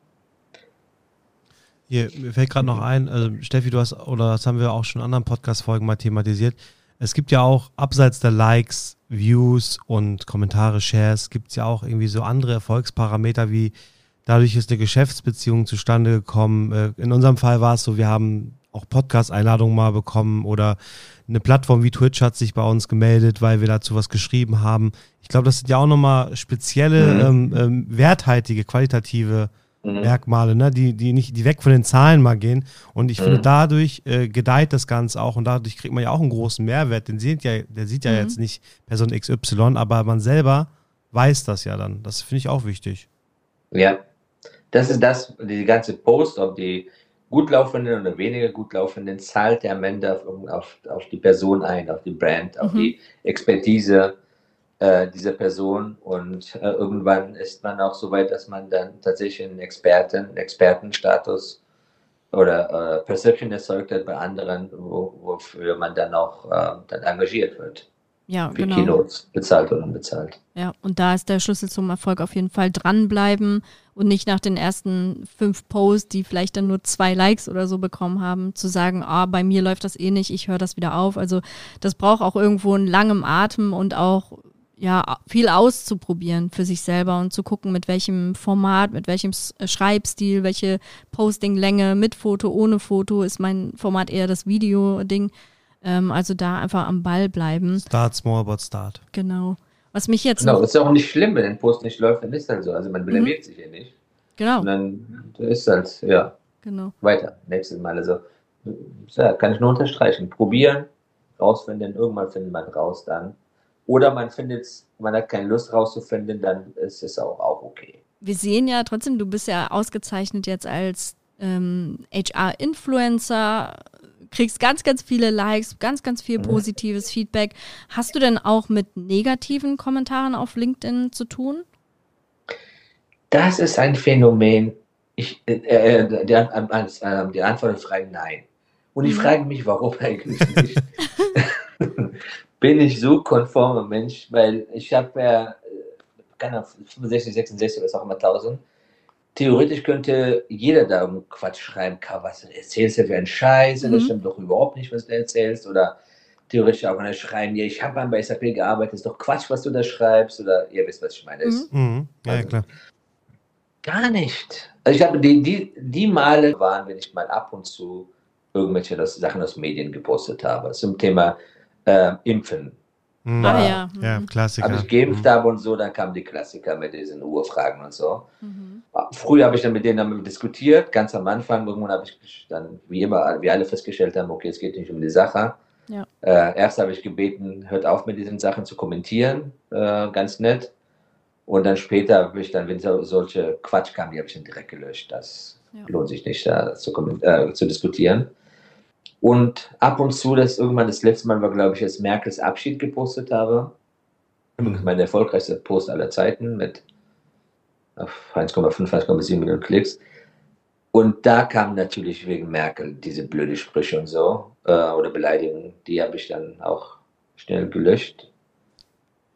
Hier, mir fällt gerade noch ein, also Steffi, du hast, oder das haben wir auch schon in anderen Podcast-Folgen mal thematisiert, es gibt ja auch abseits der Likes, Views und Kommentare, Shares, gibt es ja auch irgendwie so andere Erfolgsparameter wie Dadurch ist eine Geschäftsbeziehung zustande gekommen. Äh, in unserem Fall war es so, wir haben auch Podcast-Einladungen mal bekommen oder eine Plattform wie Twitch hat sich bei uns gemeldet, weil wir dazu was geschrieben haben. Ich glaube, das sind ja auch nochmal spezielle, mhm. ähm, ähm, werthaltige, qualitative mhm. Merkmale, ne? die, die nicht, die weg von den Zahlen mal gehen. Und ich mhm. finde, dadurch äh, gedeiht das Ganze auch und dadurch kriegt man ja auch einen großen Mehrwert. Den sieht ja, der sieht ja mhm. jetzt nicht Person XY, aber man selber weiß das ja dann. Das finde ich auch wichtig. Ja, das ist das, die ganze Post, ob die gut laufenden oder weniger gut laufenden, zahlt der am Ende auf, auf, auf die Person ein, auf die Brand, auf mhm. die Expertise äh, dieser Person. Und äh, irgendwann ist man auch so weit, dass man dann tatsächlich einen Experten, Expertenstatus oder äh, Perception erzeugt hat bei anderen, wo, wofür man dann auch äh, dann engagiert wird ja, für genau. Keynotes, bezahlt oder unbezahlt. Ja, und da ist der Schlüssel zum Erfolg auf jeden Fall dranbleiben und nicht nach den ersten fünf Posts, die vielleicht dann nur zwei Likes oder so bekommen haben, zu sagen, ah, bei mir läuft das eh nicht, ich höre das wieder auf. Also das braucht auch irgendwo einen langen Atem und auch ja, viel auszuprobieren für sich selber und zu gucken, mit welchem Format, mit welchem äh, Schreibstil, welche Postinglänge, mit Foto, ohne Foto, ist mein Format eher das Video-Ding. Ähm, also da einfach am Ball bleiben. Start small, but start. Genau. Was mich jetzt. Genau, ist ja auch nicht schlimm, wenn ein Post nicht läuft, dann ist halt so. Also man blamiert mhm. sich ja nicht. Genau. Und dann ist halt, ja. Genau. Weiter. Nächstes Mal. Also, ja, kann ich nur unterstreichen. Probieren, rausfinden, irgendwann findet man raus dann. Oder man findet man hat keine Lust rauszufinden, dann ist es auch, auch okay. Wir sehen ja trotzdem, du bist ja ausgezeichnet jetzt als ähm, HR-Influencer, kriegst ganz, ganz viele Likes, ganz, ganz viel mhm. positives Feedback. Hast du denn auch mit negativen Kommentaren auf LinkedIn zu tun? Das ist ein Phänomen. Ich, äh, äh, die, äh, die Antwort ist frei nein. Und ich mhm. frage mich, warum eigentlich nicht. Bin ich so konformer Mensch, weil ich habe ja, äh, keine 65, 66 oder auch immer 1000 theoretisch könnte jeder da einen Quatsch schreiben, was erzählst du für einen Scheiß, mhm. das stimmt doch überhaupt nicht, was du erzählst, oder theoretisch auch mal schreiben, ja, ich habe mal bei SAP gearbeitet, ist doch Quatsch, was du da schreibst, oder ihr wisst, was ich meine. Mhm. Mhm. Ja, also, klar. Gar nicht. Also ich habe die, die, die Male waren, wenn ich mal ab und zu irgendwelche Sachen aus Medien gepostet habe, zum Thema äh, Impfen Mhm. Ah, ja. Ja, mhm. Klassiker. Habe ich geimpft mhm. habe und so, dann kamen die Klassiker mit diesen Urfragen und so. Mhm. Früher habe ich dann mit denen dann diskutiert, ganz am Anfang. Irgendwann habe ich dann, wie immer, wie alle festgestellt haben, okay, es geht nicht um die Sache. Ja. Äh, erst habe ich gebeten, hört auf mit diesen Sachen zu kommentieren, äh, ganz nett. Und dann später habe ich dann, wenn so, solche Quatsch kam, die habe ich dann direkt gelöscht. Das ja. lohnt sich nicht, da zu, äh, zu diskutieren. Und ab und zu, das irgendwann das letzte Mal war, glaube ich, als Merkels Abschied gepostet habe. Mein erfolgreichster Post aller Zeiten mit 1,5, 1,7 Millionen Klicks. Und da kam natürlich wegen Merkel diese blöde Sprüche und so äh, oder Beleidigungen, die habe ich dann auch schnell gelöscht.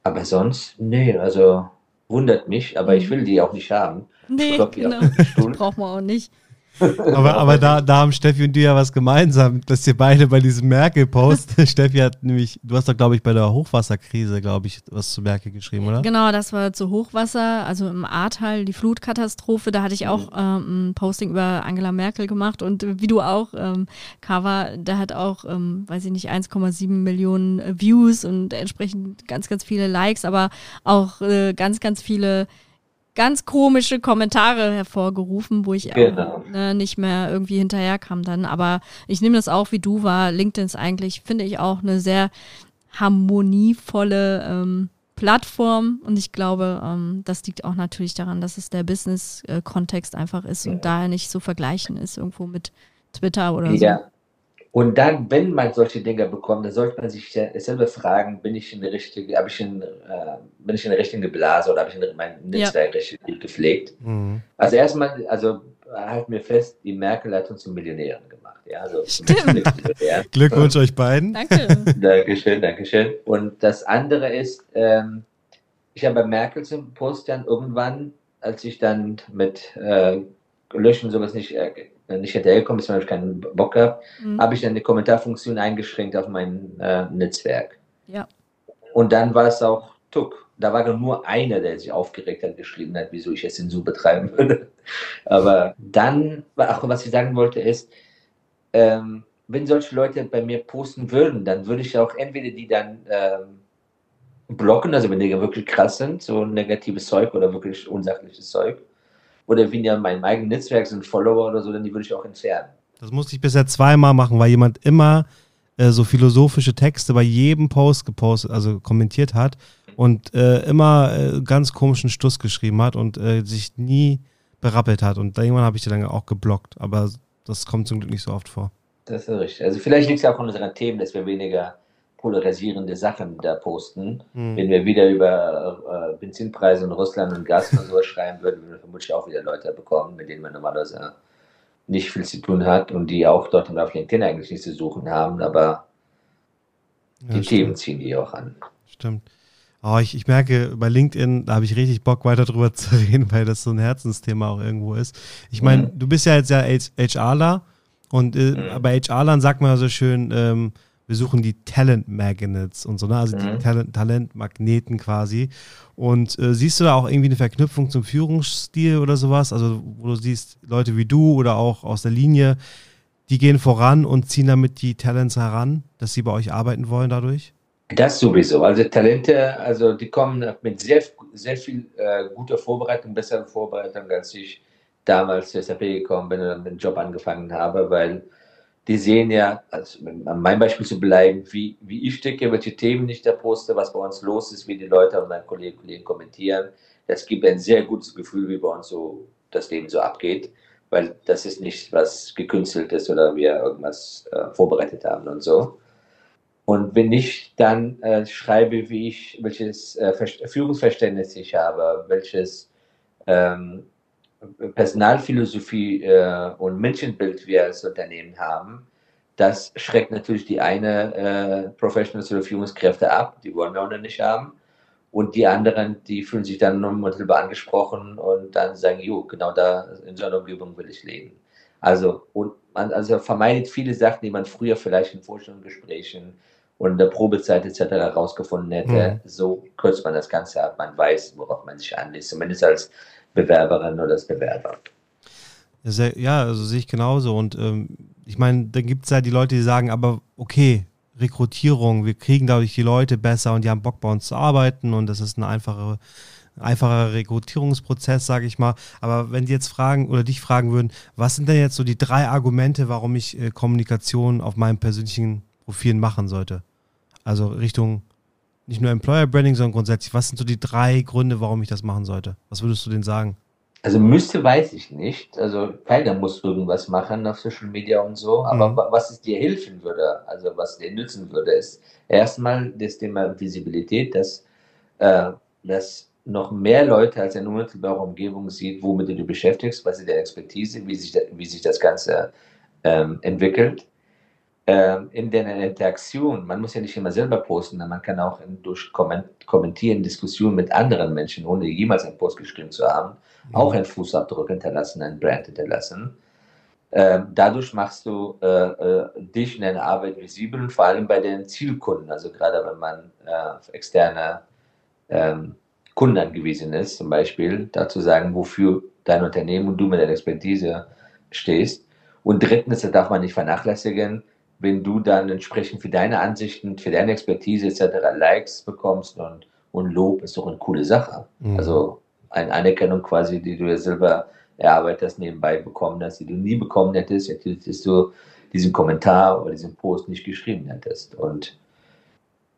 Aber sonst, nee, also wundert mich, aber ich mhm. will die auch nicht haben. Nee, genau. Braucht man auch nicht aber, aber da, da haben Steffi und du ja was gemeinsam, dass ihr beide bei diesem Merkel-Post, Steffi hat nämlich, du hast doch, glaube ich, bei der Hochwasserkrise, glaube ich, was zu Merkel geschrieben, oder? Genau, das war zu Hochwasser, also im Ahrtal, die Flutkatastrophe. Da hatte ich auch ähm, ein Posting über Angela Merkel gemacht und wie du auch, ähm, Kava, der hat auch, ähm, weiß ich nicht, 1,7 Millionen Views und entsprechend ganz, ganz viele Likes, aber auch äh, ganz, ganz viele ganz komische Kommentare hervorgerufen, wo ich genau. auch, ne, nicht mehr irgendwie hinterherkam dann. Aber ich nehme das auch wie du war. LinkedIn ist eigentlich, finde ich, auch eine sehr harmonievolle ähm, Plattform. Und ich glaube, ähm, das liegt auch natürlich daran, dass es der Business-Kontext einfach ist ja. und daher nicht so vergleichen ist irgendwo mit Twitter oder ja. so. Und dann, wenn man solche Dinge bekommt, dann sollte man sich selber fragen, bin ich in der richtigen, habe ich in, äh, bin ich in der richtigen Blase oder habe ich in mein Netzwerk ja. richtig gepflegt? Mhm. Also erstmal, also halten wir fest, die Merkel hat uns zu Millionären gemacht. Ja, also Glückwunsch euch beiden. Danke. Dankeschön, Dankeschön. Und das andere ist, ähm, ich habe bei Merkel zum Post dann irgendwann, als ich dann mit äh, Löschen sowas nicht äh, nicht hinterhergekommen ist, weil ich keinen Bock habe, mhm. habe ich dann die Kommentarfunktion eingeschränkt auf mein äh, Netzwerk. Ja. Und dann war es auch Tuck. Da war nur einer, der sich aufgeregt hat, geschrieben hat, wieso ich es in so betreiben würde. Aber dann, auch was ich sagen wollte, ist, ähm, wenn solche Leute bei mir posten würden, dann würde ich auch entweder die dann ähm, blocken, also wenn die wirklich krass sind, so negatives Zeug oder wirklich unsachliches Zeug, oder wenn ja in meinem eigenen Netzwerk sind Follower oder so, dann die würde ich auch entfernen. Das musste ich bisher zweimal machen, weil jemand immer äh, so philosophische Texte bei jedem Post gepostet, also kommentiert hat und äh, immer äh, ganz komischen Stuss geschrieben hat und äh, sich nie berappelt hat. Und irgendwann habe ich die dann auch geblockt, aber das kommt zum Glück nicht so oft vor. Das ist richtig. Also vielleicht liegt es auch an unseren Themen, dass wir weniger polarisierende Sachen da posten. Mhm. Wenn wir wieder über äh, Benzinpreise in Russland und Gas und so schreiben würden, würden wir vermutlich auch wieder Leute bekommen, mit denen man normalerweise nicht viel zu tun hat und die auch dort und auf LinkedIn eigentlich nichts zu suchen haben, aber die ja, Themen ziehen die auch an. Stimmt. Oh, ich, ich merke, bei LinkedIn, da habe ich richtig Bock, weiter drüber zu reden, weil das so ein Herzensthema auch irgendwo ist. Ich meine, mhm. du bist ja jetzt ja HRler und äh, mhm. bei HRlern sagt man ja so schön, ähm, wir suchen die Talent Magnets und so, ne? also mhm. die Talent, Talentmagneten quasi. Und äh, siehst du da auch irgendwie eine Verknüpfung zum Führungsstil oder sowas? Also, wo du siehst, Leute wie du oder auch aus der Linie, die gehen voran und ziehen damit die Talents heran, dass sie bei euch arbeiten wollen dadurch? Das sowieso. Also Talente, also die kommen mit sehr, sehr viel äh, guter Vorbereitung, besserer Vorbereitung, als ich damals zur SAP gekommen bin und den Job angefangen habe, weil die sehen ja, also an meinem Beispiel zu bleiben, wie, wie ich stecke, welche Themen ich da poste, was bei uns los ist, wie die Leute und meine Kolleginnen und Kollegen kommentieren. Das gibt ein sehr gutes Gefühl, wie bei uns so das Leben so abgeht, weil das ist nicht was gekünsteltes oder wir irgendwas äh, vorbereitet haben und so. Und wenn ich dann äh, schreibe, wie ich, welches äh, Führungsverständnis ich habe, welches ähm, Personalphilosophie äh, und Menschenbild wir als Unternehmen haben, das schreckt natürlich die eine äh, Professionals oder Führungskräfte ab, die wollen wir auch noch nicht haben. Und die anderen, die fühlen sich dann unmittelbar angesprochen und dann sagen, jo, genau da, in so einer Umgebung will ich leben. Also, und man also vermeidet viele Sachen, die man früher vielleicht in Vorstellungsgesprächen und in der Probezeit etc. herausgefunden hätte. Mhm. So kürzt man das Ganze ab. Man weiß, worauf man sich anlässt. Zumindest als Bewerberin oder als Bewerber. Sehr, ja, also sehe ich genauso. Und ähm, ich meine, da gibt es ja die Leute, die sagen, aber okay, Rekrutierung, wir kriegen dadurch die Leute besser und die haben Bock bei uns zu arbeiten und das ist ein einfacher, einfacher Rekrutierungsprozess, sage ich mal. Aber wenn die jetzt fragen oder dich fragen würden, was sind denn jetzt so die drei Argumente, warum ich äh, Kommunikation auf meinem persönlichen Profil machen sollte? Also Richtung nicht nur Employer Branding, sondern grundsätzlich, was sind so die drei Gründe, warum ich das machen sollte? Was würdest du denen sagen? Also müsste, weiß ich nicht. Also keiner muss irgendwas machen auf Social Media und so. Aber mhm. was es dir helfen würde, also was dir nützen würde, ist erstmal das Thema Visibilität, dass, äh, dass noch mehr Leute als in unmittelbarer Umgebung sieht, womit du dich beschäftigst, was ist deine Expertise, wie sich, wie sich das Ganze ähm, entwickelt. Ähm, in der Interaktion, man muss ja nicht immer selber posten, man kann auch durch Kommentieren, Diskussionen mit anderen Menschen, ohne jemals einen Post geschrieben zu haben, mhm. auch einen Fußabdruck hinterlassen, einen Brand hinterlassen. Ähm, dadurch machst du äh, äh, dich in deiner Arbeit visibel und vor allem bei den Zielkunden, also gerade wenn man äh, auf externe ähm, Kunden angewiesen ist, zum Beispiel, dazu sagen, wofür dein Unternehmen und du mit deiner Expertise stehst. Und drittens, da darf man nicht vernachlässigen, wenn du dann entsprechend für deine Ansichten, für deine Expertise etc. Likes bekommst und, und Lob, ist doch eine coole Sache. Mhm. Also eine Anerkennung quasi, die du ja selber erarbeitet nebenbei bekommen hast, die du nie bekommen hättest, hättest du diesen Kommentar oder diesen Post nicht geschrieben hättest. Und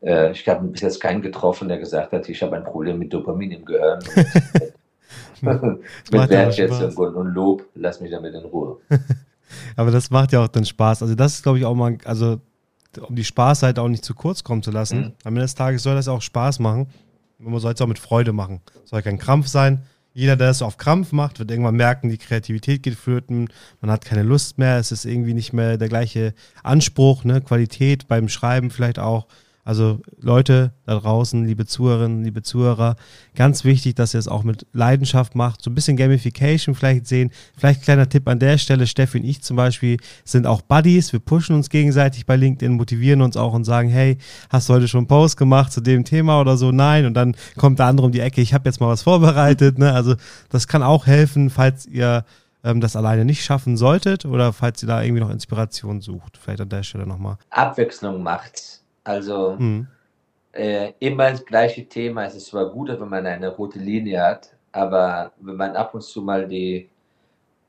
äh, ich habe bis jetzt keinen getroffen, der gesagt hat, ich habe ein Problem mit Dopamin im Gehirn. mit Wertschätzung und, und Lob, lass mich damit in Ruhe. Aber das macht ja auch dann Spaß. Also das ist, glaube ich, auch mal, also um die Spaßseite auch nicht zu kurz kommen zu lassen. Mhm. Am Ende des Tages soll das auch Spaß machen. Man soll es auch mit Freude machen. Soll kein Krampf sein. Jeder, der es auf Krampf macht, wird irgendwann merken, die Kreativität geht flöten, man hat keine Lust mehr, es ist irgendwie nicht mehr der gleiche Anspruch, ne? Qualität beim Schreiben vielleicht auch. Also Leute da draußen, liebe Zuhörerinnen, liebe Zuhörer, ganz wichtig, dass ihr es auch mit Leidenschaft macht. So ein bisschen Gamification vielleicht sehen. Vielleicht kleiner Tipp an der Stelle. Steffi und ich zum Beispiel sind auch Buddies. Wir pushen uns gegenseitig bei LinkedIn, motivieren uns auch und sagen, hey, hast du heute schon einen Post gemacht zu dem Thema oder so? Nein. Und dann kommt der andere um die Ecke, ich habe jetzt mal was vorbereitet. Ne? Also das kann auch helfen, falls ihr ähm, das alleine nicht schaffen solltet oder falls ihr da irgendwie noch Inspiration sucht. Vielleicht an der Stelle nochmal. Abwechslung macht's also mhm. äh, immer das gleiche Thema. Es ist zwar gut, wenn man eine rote Linie hat, aber wenn man ab und zu mal die,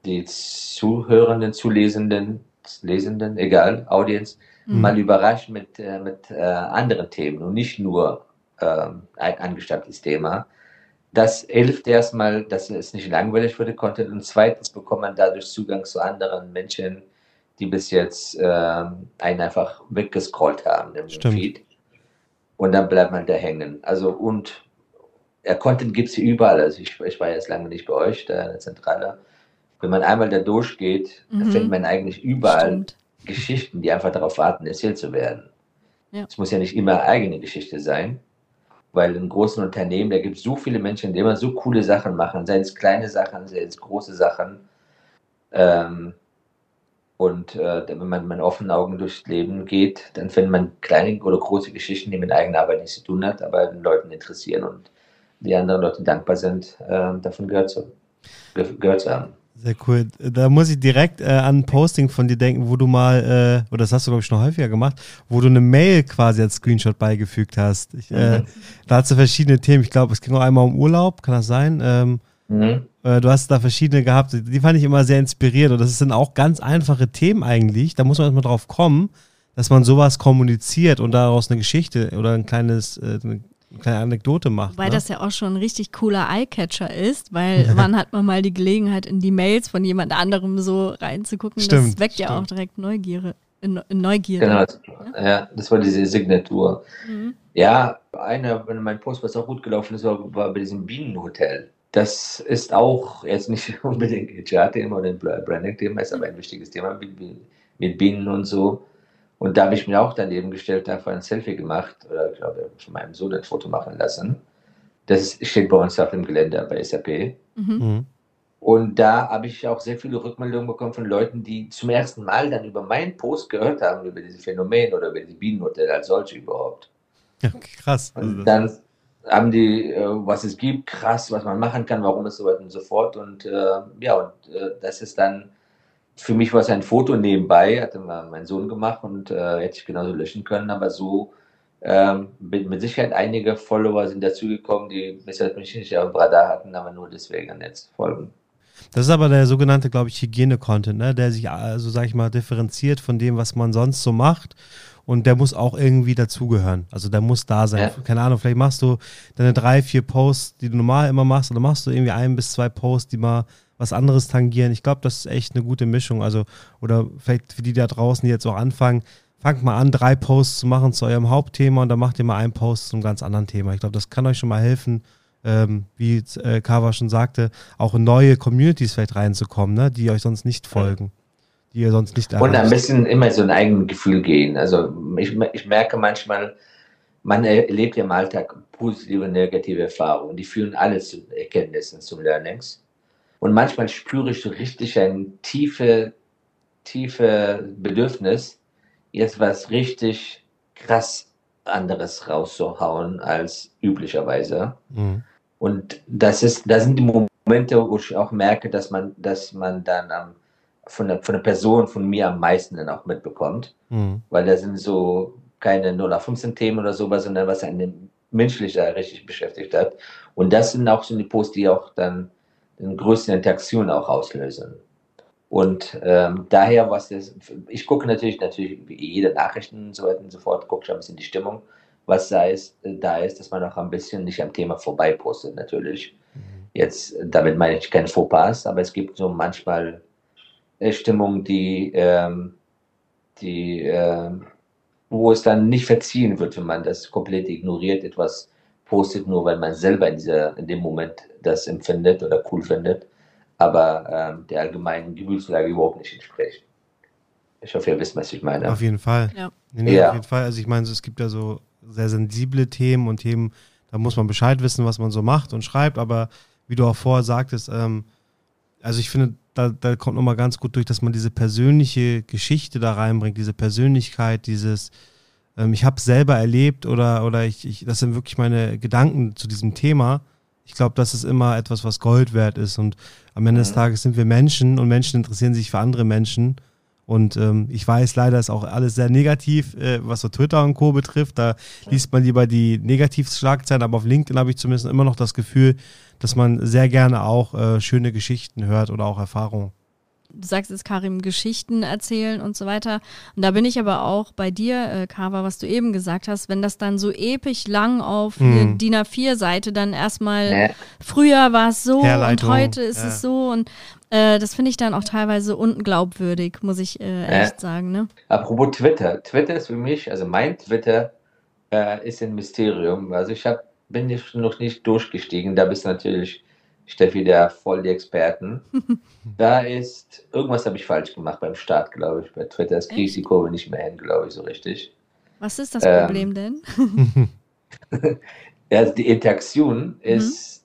die Zuhörenden, Zulesenden, Lesenden, egal, Audience, mhm. mal überrascht mit, äh, mit äh, anderen Themen und nicht nur äh, ein angestammtes Thema. Das hilft erstmal, dass es nicht langweilig für den Content und zweitens bekommt man dadurch Zugang zu anderen Menschen, die bis jetzt äh, einen einfach weggescrollt haben im Stimmt. Feed. Und dann bleibt man da hängen. Also und der Content gibt es hier überall. Also ich, ich war jetzt lange nicht bei euch, da in der Zentrale. Wenn man einmal da durchgeht, mhm. dann findet man eigentlich überall Stimmt. Geschichten, die einfach darauf warten, erzählt zu werden. Es ja. muss ja nicht immer eigene Geschichte sein, weil in großen Unternehmen, da gibt es so viele Menschen, die immer so coole Sachen machen, seien es kleine Sachen, seien es große Sachen. Ähm, und äh, wenn man mit offenen Augen durchs Leben geht, dann findet man kleine oder große Geschichten, die mit eigener Arbeit nichts zu tun hat, aber den Leuten interessieren und die anderen Leute dankbar sind, äh, davon gehört zu, gehört zu haben. Sehr cool. Da muss ich direkt äh, an ein Posting von dir denken, wo du mal, äh, oder das hast du, glaube ich, noch häufiger gemacht, wo du eine Mail quasi als Screenshot beigefügt hast. Ich, äh, mhm. Da hast du verschiedene Themen. Ich glaube, es ging auch einmal um Urlaub, kann das sein? Ähm, mhm. Äh, du hast da verschiedene gehabt, die fand ich immer sehr inspiriert und das sind auch ganz einfache Themen eigentlich. Da muss man erstmal drauf kommen, dass man sowas kommuniziert und daraus eine Geschichte oder ein kleines, äh, eine kleine Anekdote macht. Weil ne? das ja auch schon ein richtig cooler Eyecatcher ist, weil wann hat man mal die Gelegenheit, in die Mails von jemand anderem so reinzugucken? Stimmt, das weckt stimmt. ja auch direkt Neugierde. Neugierde. Genau, ja? ja? das war diese Signatur. Mhm. Ja, einer, mein Post, was auch gut gelaufen ist, war, war bei diesem Bienenhotel. Das ist auch jetzt nicht unbedingt HR-Thema oder ein Branding-Thema, ist aber ein wichtiges Thema mit Bienen und so. Und da habe ich mir auch daneben gestellt, einfach ein Selfie gemacht oder ich glaube, von meinem Sohn ein Foto machen lassen. Das steht bei uns auf dem Gelände bei SAP. Mhm. mhm. Und da habe ich auch sehr viele Rückmeldungen bekommen von Leuten, die zum ersten Mal dann über meinen Post gehört haben, über dieses Phänomen oder über die Bienenhotel als solche überhaupt. Okay, krass. Und dann haben die, äh, was es gibt, krass, was man machen kann, warum es so weiter und so fort. Und äh, ja, und äh, das ist dann, für mich war es ein Foto nebenbei, hatte mein Sohn gemacht und äh, hätte ich genauso löschen können, aber so ähm, mit Sicherheit einige Follower sind dazugekommen, die bisher mich nicht auf dem Radar hatten, aber nur deswegen jetzt folgen. Das ist aber der sogenannte, glaube ich, Hygiene-Content, ne? der sich, also sag ich mal, differenziert von dem, was man sonst so macht und der muss auch irgendwie dazugehören. Also der muss da sein. Ja. Keine Ahnung, vielleicht machst du deine drei, vier Posts, die du normal immer machst, oder machst du irgendwie ein bis zwei Posts, die mal was anderes tangieren. Ich glaube, das ist echt eine gute Mischung. Also, oder vielleicht für die da draußen, die jetzt auch anfangen, fangt mal an, drei Posts zu machen zu eurem Hauptthema und dann macht ihr mal einen Post zu einem ganz anderen Thema. Ich glaube, das kann euch schon mal helfen, ähm, wie äh, Kava schon sagte, auch in neue Communities vielleicht reinzukommen, ne, die euch sonst nicht folgen. Die ihr sonst nicht erreicht. Und ein bisschen immer so ein eigenes Gefühl gehen. Also ich, ich merke manchmal, man erlebt ja im Alltag positive und negative Erfahrungen. Die führen alle zu Erkenntnissen, zu Learnings. Und manchmal spüre ich so richtig ein tiefe, tiefe Bedürfnis, jetzt was richtig krass anderes rauszuhauen als üblicherweise. Mhm. Und das ist, das sind die Momente, wo ich auch merke, dass man, dass man dann am, von, der, von der Person, von mir am meisten dann auch mitbekommt. Mhm. Weil da sind so keine 0 15 Themen oder sowas, sondern was einen menschlich da richtig beschäftigt hat. Und das sind auch so die Posts, die auch dann den größten Interaktion auch auslösen. Und ähm, daher, was das, ich gucke natürlich, natürlich wie jede Nachrichten und so weiter und so fort, gucke schon ein bisschen die Stimmung, was da ist, da ist, dass man auch ein bisschen nicht am Thema vorbei postet, natürlich. Mhm. Jetzt, damit meine ich keine Fauxpas, aber es gibt so manchmal äh, Stimmung, die, ähm, die, äh, wo es dann nicht verziehen wird, wenn man das komplett ignoriert, etwas postet, nur weil man selber in, dieser, in dem Moment das empfindet oder cool findet, aber ähm, der allgemeinen Gefühlslage überhaupt nicht entspricht. Ich hoffe, ihr wisst, was ich meine. Auf jeden Fall. Ja. Nee, nee, ja. Auf jeden Fall. Also ich meine, es gibt ja so sehr sensible Themen und Themen, da muss man Bescheid wissen, was man so macht und schreibt, aber wie du auch vorher sagtest, ähm, also ich finde, da, da kommt nochmal ganz gut durch, dass man diese persönliche Geschichte da reinbringt, diese Persönlichkeit, dieses, ähm, ich habe selber erlebt oder, oder ich, ich, das sind wirklich meine Gedanken zu diesem Thema. Ich glaube, das ist immer etwas, was Gold wert ist. Und am Ende des mhm. Tages sind wir Menschen und Menschen interessieren sich für andere Menschen. Und ähm, ich weiß, leider ist auch alles sehr negativ, äh, was so Twitter und Co. betrifft. Da liest man lieber die Negativschlagzeilen, aber auf LinkedIn habe ich zumindest immer noch das Gefühl, dass man sehr gerne auch äh, schöne Geschichten hört oder auch Erfahrungen du sagst jetzt Karim Geschichten erzählen und so weiter. Und da bin ich aber auch bei dir, äh, Kava, was du eben gesagt hast, wenn das dann so episch lang auf mhm. DIN A4-Seite dann erstmal, ja. früher war es so und heute ist ja. es so und äh, das finde ich dann auch teilweise unglaubwürdig, muss ich äh, echt ja. sagen. Ne? Apropos Twitter. Twitter ist für mich, also mein Twitter äh, ist ein Mysterium. Also ich hab, bin noch nicht durchgestiegen, da bist du natürlich Steffi, der voll die Experten. da ist, irgendwas habe ich falsch gemacht beim Start, glaube ich. Bei Twitter ist kriege ich die Kurve nicht mehr hin, glaube ich, so richtig. Was ist das ähm, Problem denn? also die Interaktion mhm. ist,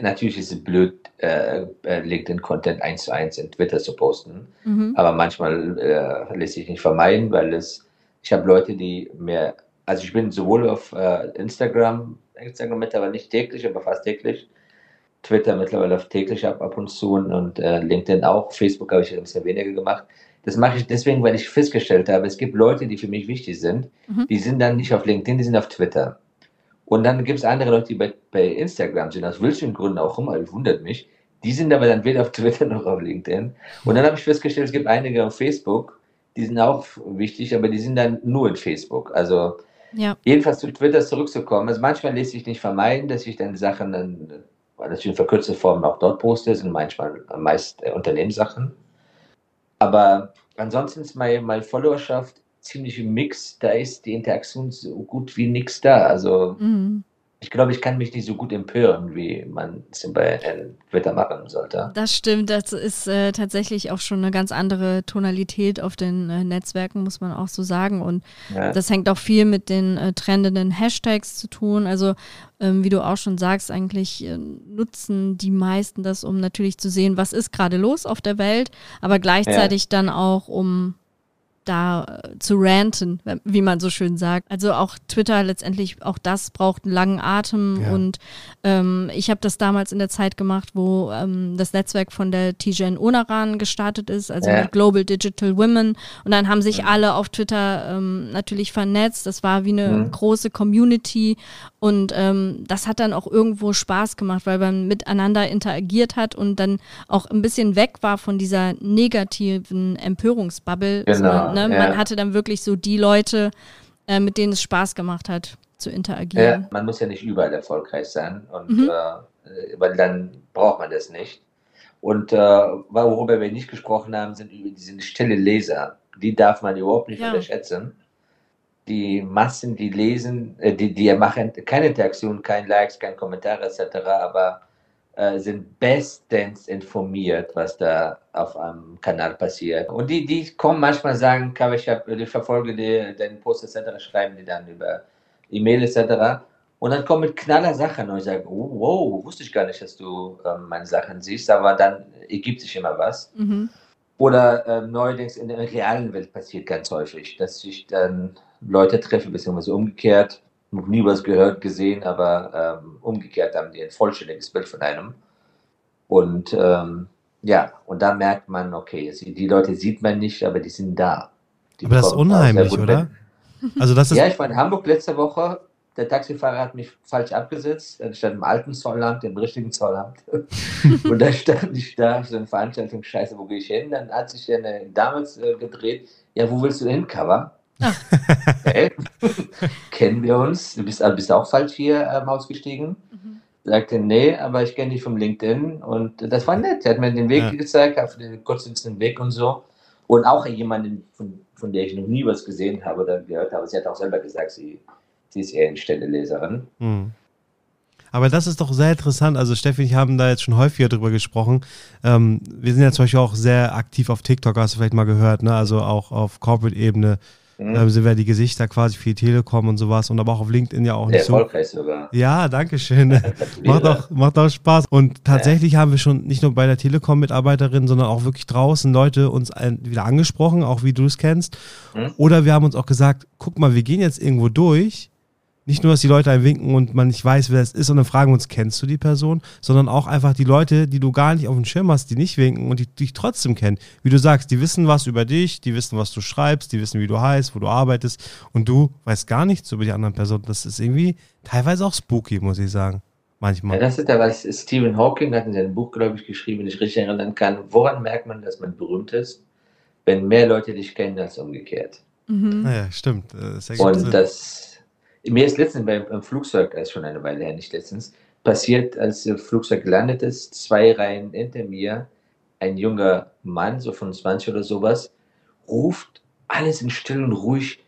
natürlich ist es blöd, äh, äh, LinkedIn-Content eins zu eins in Twitter zu posten. Mhm. Aber manchmal äh, lässt sich nicht vermeiden, weil es, ich habe Leute, die mehr, also ich bin sowohl auf äh, Instagram, Instagram mittlerweile nicht täglich, aber fast täglich, Twitter mittlerweile auf täglich ab, ab und zu und äh, LinkedIn auch. Facebook habe ich ein bisschen weniger gemacht. Das mache ich deswegen, weil ich festgestellt habe, es gibt Leute, die für mich wichtig sind, mhm. die sind dann nicht auf LinkedIn, die sind auf Twitter. Und dann gibt es andere Leute, die bei, bei Instagram sind, aus welchen Gründen auch immer, das wundert mich. Die sind aber dann weder auf Twitter noch auf LinkedIn. Und dann habe ich festgestellt, es gibt einige auf Facebook, die sind auch wichtig, aber die sind dann nur in Facebook. Also ja. jedenfalls zu Twitter zurückzukommen. Also manchmal lässt sich nicht vermeiden, dass ich dann Sachen dann weil natürlich in verkürzter Form auch dort poste, sind manchmal meist äh, Unternehmenssachen. Aber ansonsten ist meine, meine Followerschaft ziemlich im Mix. Da ist die Interaktion so gut wie nichts da. Also mhm ich glaube, ich kann mich nicht so gut empören, wie man es bei Twitter machen sollte. Das stimmt, das ist äh, tatsächlich auch schon eine ganz andere Tonalität auf den äh, Netzwerken, muss man auch so sagen. Und ja. das hängt auch viel mit den äh, trendenden Hashtags zu tun. Also, ähm, wie du auch schon sagst, eigentlich äh, nutzen die meisten das, um natürlich zu sehen, was ist gerade los auf der Welt, aber gleichzeitig ja. dann auch, um da äh, zu ranten, wie man so schön sagt. Also auch Twitter letztendlich, auch das braucht einen langen Atem ja. und ähm, ich habe das damals in der Zeit gemacht, wo ähm, das Netzwerk von der Tijen Onaran gestartet ist, also ja. Global Digital Women und dann haben sich ja. alle auf Twitter ähm, natürlich vernetzt. Das war wie eine mhm. große Community und ähm, das hat dann auch irgendwo Spaß gemacht, weil man miteinander interagiert hat und dann auch ein bisschen weg war von dieser negativen Empörungsbubble. Genau Ne? Ja. Man hatte dann wirklich so die Leute, äh, mit denen es Spaß gemacht hat, zu interagieren. Ja, man muss ja nicht überall erfolgreich sein, und, mhm. äh, weil dann braucht man das nicht. Und äh, worüber wir nicht gesprochen haben, sind über diese stille Leser. Die darf man überhaupt nicht ja. unterschätzen. die Massen, die lesen, äh, die, die machen keine Interaktion, kein Likes, kein Kommentar etc., aber äh, sind bestens informiert, was da auf einem Kanal passiert. Und die, die kommen manchmal sagen, ich, hab, ich verfolge die, deinen Post etc., schreiben die dann über E-Mail etc. Und dann kommen mit knaller Sachen und ich sage, oh, wow, wusste ich gar nicht, dass du ähm, meine Sachen siehst, aber dann ergibt sich immer was. Mhm. Oder äh, neuerdings in der realen Welt passiert ganz häufig, dass ich dann Leute treffe, beziehungsweise umgekehrt, noch nie was gehört, gesehen, aber ähm, umgekehrt haben die ein vollständiges Bild von einem. Und ähm, ja, und da merkt man, okay, die Leute sieht man nicht, aber die sind da. Die aber das ist unheimlich, oder? Also das ist ja, ich war in Hamburg letzte Woche der Taxifahrer hat mich falsch abgesetzt. Er stand im alten Zollamt, im richtigen Zollamt. und da stand ich da, so eine Veranstaltung, scheiße, wo gehe ich hin? Dann hat sich eine damals äh, gedreht, ja, wo willst du hin, Cover? Hey, kennen wir uns? Du bist, bist auch falsch hier ähm, ausgestiegen? Mhm. Sagte, nee, aber ich kenne dich vom LinkedIn und das war nett. Er hat mir den Weg ja. gezeigt, auf den kurzen Weg und so. Und auch jemanden, von, von der ich noch nie was gesehen habe oder gehört habe. Sie hat auch selber gesagt, sie Sie ist eher eine stille Leserin. Hm. Aber das ist doch sehr interessant. Also Steffi und ich haben da jetzt schon häufiger drüber gesprochen. Ähm, wir sind ja zum Beispiel auch sehr aktiv auf TikTok, hast du vielleicht mal gehört, ne? Also auch auf Corporate-Ebene mhm. sind wir die Gesichter quasi für die Telekom und sowas und aber auch auf LinkedIn ja auch sehr nicht erfolgreich so. sogar. Ja, danke schön. macht, auch, macht auch Spaß. Und tatsächlich ja. haben wir schon nicht nur bei der Telekom-Mitarbeiterin, sondern auch wirklich draußen Leute uns wieder angesprochen, auch wie du es kennst. Mhm. Oder wir haben uns auch gesagt, guck mal, wir gehen jetzt irgendwo durch nicht nur, dass die Leute einem winken und man nicht weiß, wer es ist und dann fragen uns, kennst du die Person, sondern auch einfach die Leute, die du gar nicht auf dem Schirm hast, die nicht winken und die dich trotzdem kennen. Wie du sagst, die wissen was über dich, die wissen, was du schreibst, die wissen, wie du heißt, wo du arbeitest und du weißt gar nichts über die anderen Personen. Das ist irgendwie teilweise auch spooky, muss ich sagen. Manchmal. Ja, das ist ja, was Stephen Hawking hat in seinem Buch, glaube ich, geschrieben, wenn ich richtig erinnern kann. Woran merkt man, dass man berühmt ist? Wenn mehr Leute dich kennen als umgekehrt. Mhm. Ja, stimmt. Das und das mir ist letztens beim, Flugzeug, das ist schon eine Weile her, nicht letztens, passiert, als das Flugzeug gelandet ist, zwei Reihen hinter mir, ein junger Mann, so von 20 oder sowas, ruft alles in still und ruhig,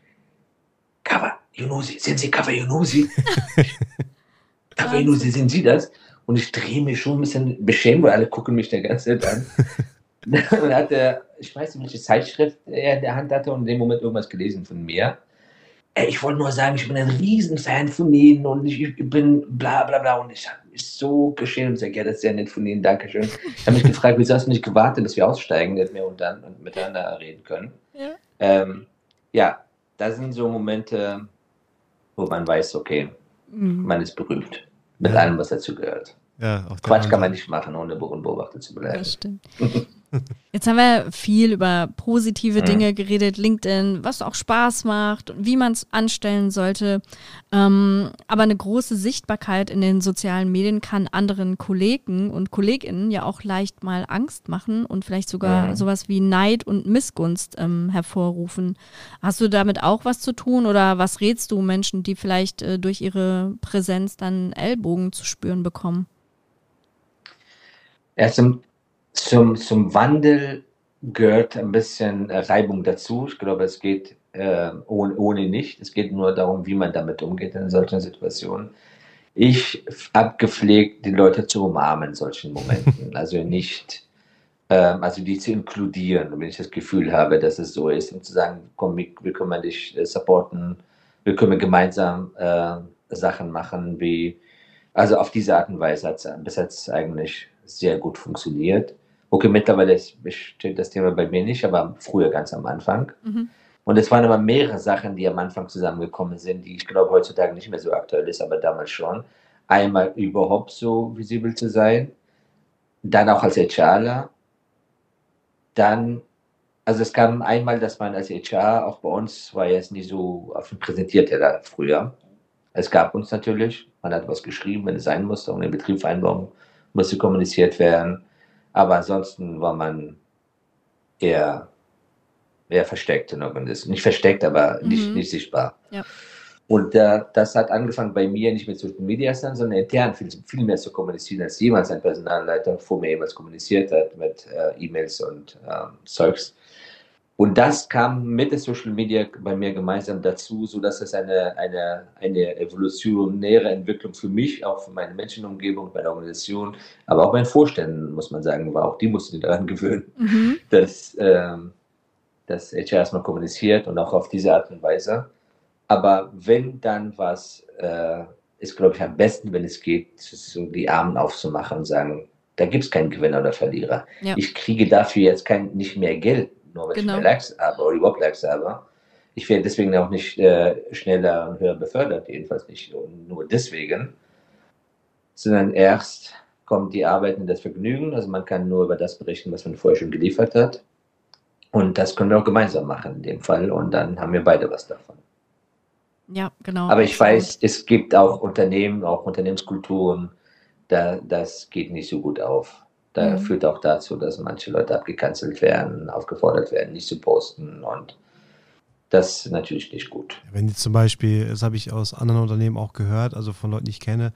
Kava Yunusi, sind Sie Kava Yunusi? Kava Yunusi, sind Sie das? Und ich drehe mich schon ein bisschen beschämt, weil alle gucken mich der ganze Zeit an. dann hat er, ich weiß nicht, welche Zeitschrift er in der Hand hatte und in dem Moment irgendwas gelesen von mir ich wollte nur sagen, ich bin ein Riesenfan von Ihnen und ich, ich bin bla bla bla und ich habe mich so geschehen und gesagt, ja, das ist sehr nett von Ihnen, Dankeschön. Ich habe mich gefragt, wieso hast du nicht gewartet, dass wir aussteigen, dass wir und dann miteinander reden können. Ja. Ähm, ja, das sind so Momente, wo man weiß, okay, mhm. man ist berühmt mit ja. allem, was dazu gehört. Ja, Quatsch kann man nicht machen, ohne beobachtet zu bleiben. Das stimmt. Jetzt haben wir viel über positive Dinge geredet, LinkedIn, was auch Spaß macht und wie man es anstellen sollte. Ähm, aber eine große Sichtbarkeit in den sozialen Medien kann anderen Kollegen und Kolleginnen ja auch leicht mal Angst machen und vielleicht sogar ja. sowas wie Neid und Missgunst ähm, hervorrufen. Hast du damit auch was zu tun oder was rätst du Menschen, die vielleicht äh, durch ihre Präsenz dann Ellbogen zu spüren bekommen? Erst im zum, zum Wandel gehört ein bisschen Reibung dazu. Ich glaube, es geht äh, ohne, ohne nicht. Es geht nur darum, wie man damit umgeht in solchen Situationen. Ich habe gepflegt, die Leute zu umarmen in solchen Momenten. Also nicht, äh, also die zu inkludieren, wenn ich das Gefühl habe, dass es so ist, und zu sagen, komm, wir können dich äh, supporten, wir können gemeinsam äh, Sachen machen, wie, also auf diese Art und Weise hat es bis jetzt eigentlich sehr gut funktioniert. Okay, mittlerweile steht das Thema bei mir nicht, aber früher ganz am Anfang. Mhm. Und es waren aber mehrere Sachen, die am Anfang zusammengekommen sind, die ich glaube heutzutage nicht mehr so aktuell ist, aber damals schon. Einmal überhaupt so visibel zu sein, dann auch als HRler, dann, also es kam einmal, dass man als HR, auch bei uns war jetzt nicht so offen präsentiert ja früher. Es gab uns natürlich, man hat was geschrieben, wenn es sein musste, und eine Betriebsvereinbarung musste kommuniziert werden. Aber ansonsten war man eher, eher versteckt in Organismus. Nicht versteckt, aber mhm. nicht, nicht sichtbar. Ja. Und äh, das hat angefangen bei mir nicht mit Social Media, sondern intern viel, viel mehr zu kommunizieren, als jemals ein Personalleiter vor mir jemals kommuniziert hat mit äh, E-Mails und äh, Zeugs. Und das kam mit der Social Media bei mir gemeinsam dazu, so dass es eine, eine, eine evolutionäre Entwicklung für mich, auch für meine Menschenumgebung, meine Organisation, aber auch meinen Vorständen, muss man sagen, war. Auch die mussten daran gewöhnen, mhm. dass, ähm, dass HR erstmal kommuniziert und auch auf diese Art und Weise. Aber wenn dann was, äh, ist, glaube ich, am besten, wenn es geht, so die Armen aufzumachen und sagen, da gibt es keinen Gewinner oder Verlierer. Ja. Ich kriege dafür jetzt kein, nicht mehr Geld nur weil genau. ich mehr Likes habe oder überhaupt Likes habe. Ich werde deswegen auch nicht äh, schneller und höher befördert, jedenfalls nicht nur deswegen, sondern erst kommt die Arbeit in das Vergnügen. Also man kann nur über das berichten, was man vorher schon geliefert hat. Und das können wir auch gemeinsam machen in dem Fall. Und dann haben wir beide was davon. Ja, genau. Aber ich weiß, es gibt auch Unternehmen, auch Unternehmenskulturen, da, das geht nicht so gut auf. Da mhm. führt auch dazu, dass manche Leute abgekanzelt werden, aufgefordert werden, nicht zu posten und das ist natürlich nicht gut. Wenn jetzt zum Beispiel, das habe ich aus anderen Unternehmen auch gehört, also von Leuten, die ich kenne,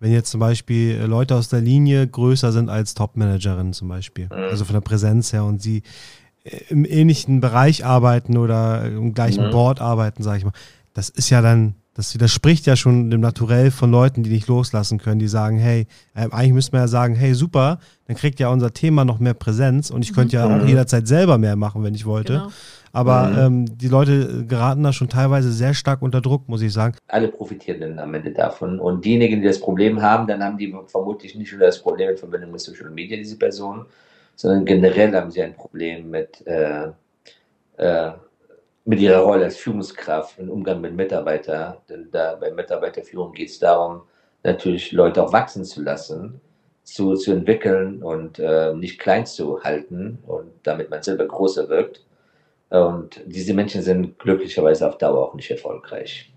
wenn jetzt zum Beispiel Leute aus der Linie größer sind als Top-Managerinnen zum Beispiel, mhm. also von der Präsenz her und sie im ähnlichen Bereich arbeiten oder im gleichen mhm. Board arbeiten, sage ich mal, das ist ja dann das widerspricht ja schon dem Naturell von Leuten, die nicht loslassen können, die sagen, hey, äh, eigentlich müsste man ja sagen, hey, super, dann kriegt ja unser Thema noch mehr Präsenz und ich könnte ja auch mhm. jederzeit selber mehr machen, wenn ich wollte. Genau. Aber mhm. ähm, die Leute geraten da schon teilweise sehr stark unter Druck, muss ich sagen. Alle profitieren dann am Ende davon. Und diejenigen, die das Problem haben, dann haben die vermutlich nicht nur das Problem mit Verbindung mit Social Media, diese Personen, sondern generell haben sie ein Problem mit äh, äh, mit ihrer Rolle als Führungskraft im Umgang mit Mitarbeitern. Denn da bei Mitarbeiterführung geht es darum, natürlich Leute auch wachsen zu lassen, zu, zu entwickeln und äh, nicht klein zu halten und damit man selber größer wirkt. Und diese Menschen sind glücklicherweise auf Dauer auch nicht erfolgreich.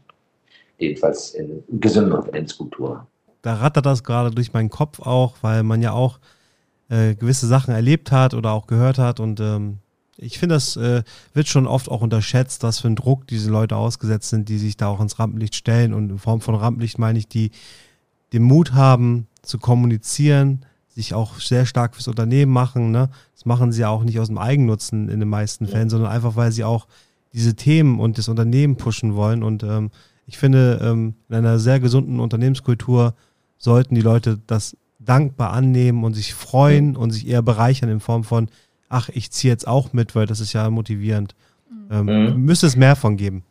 Jedenfalls in gesunden Unternehmenskultur. Da rattert das gerade durch meinen Kopf auch, weil man ja auch äh, gewisse Sachen erlebt hat oder auch gehört hat und ähm, ich finde, das äh, wird schon oft auch unterschätzt, was für ein Druck diese Leute ausgesetzt sind, die sich da auch ins Rampenlicht stellen. Und in Form von Rampenlicht meine ich, die den Mut haben zu kommunizieren, sich auch sehr stark fürs Unternehmen machen. Ne? Das machen sie ja auch nicht aus dem Eigennutzen in den meisten ja. Fällen, sondern einfach, weil sie auch diese Themen und das Unternehmen pushen wollen. Und ähm, ich finde, ähm, in einer sehr gesunden Unternehmenskultur sollten die Leute das dankbar annehmen und sich freuen ja. und sich eher bereichern in Form von, ach, ich ziehe jetzt auch mit, weil das ist ja motivierend. Ähm, mhm. Müsste es mehr von geben.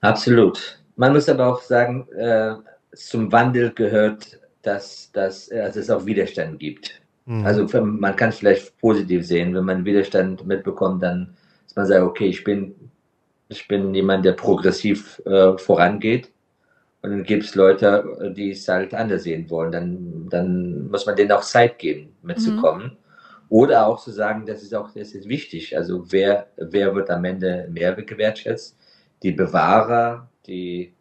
Absolut. Man muss aber auch sagen, äh, zum Wandel gehört, dass, dass also es auch Widerstand gibt. Mhm. Also man kann es vielleicht positiv sehen, wenn man Widerstand mitbekommt, dann dass man sagt, okay, ich bin, ich bin jemand, der progressiv äh, vorangeht. Und dann gibt es Leute, die es halt anders sehen wollen. Dann, dann muss man denen auch Zeit geben, mitzukommen. Mhm. Oder auch zu sagen, das ist auch das ist wichtig. Also wer, wer wird am Ende mehr gewertschätzt? Die Bewahrer, die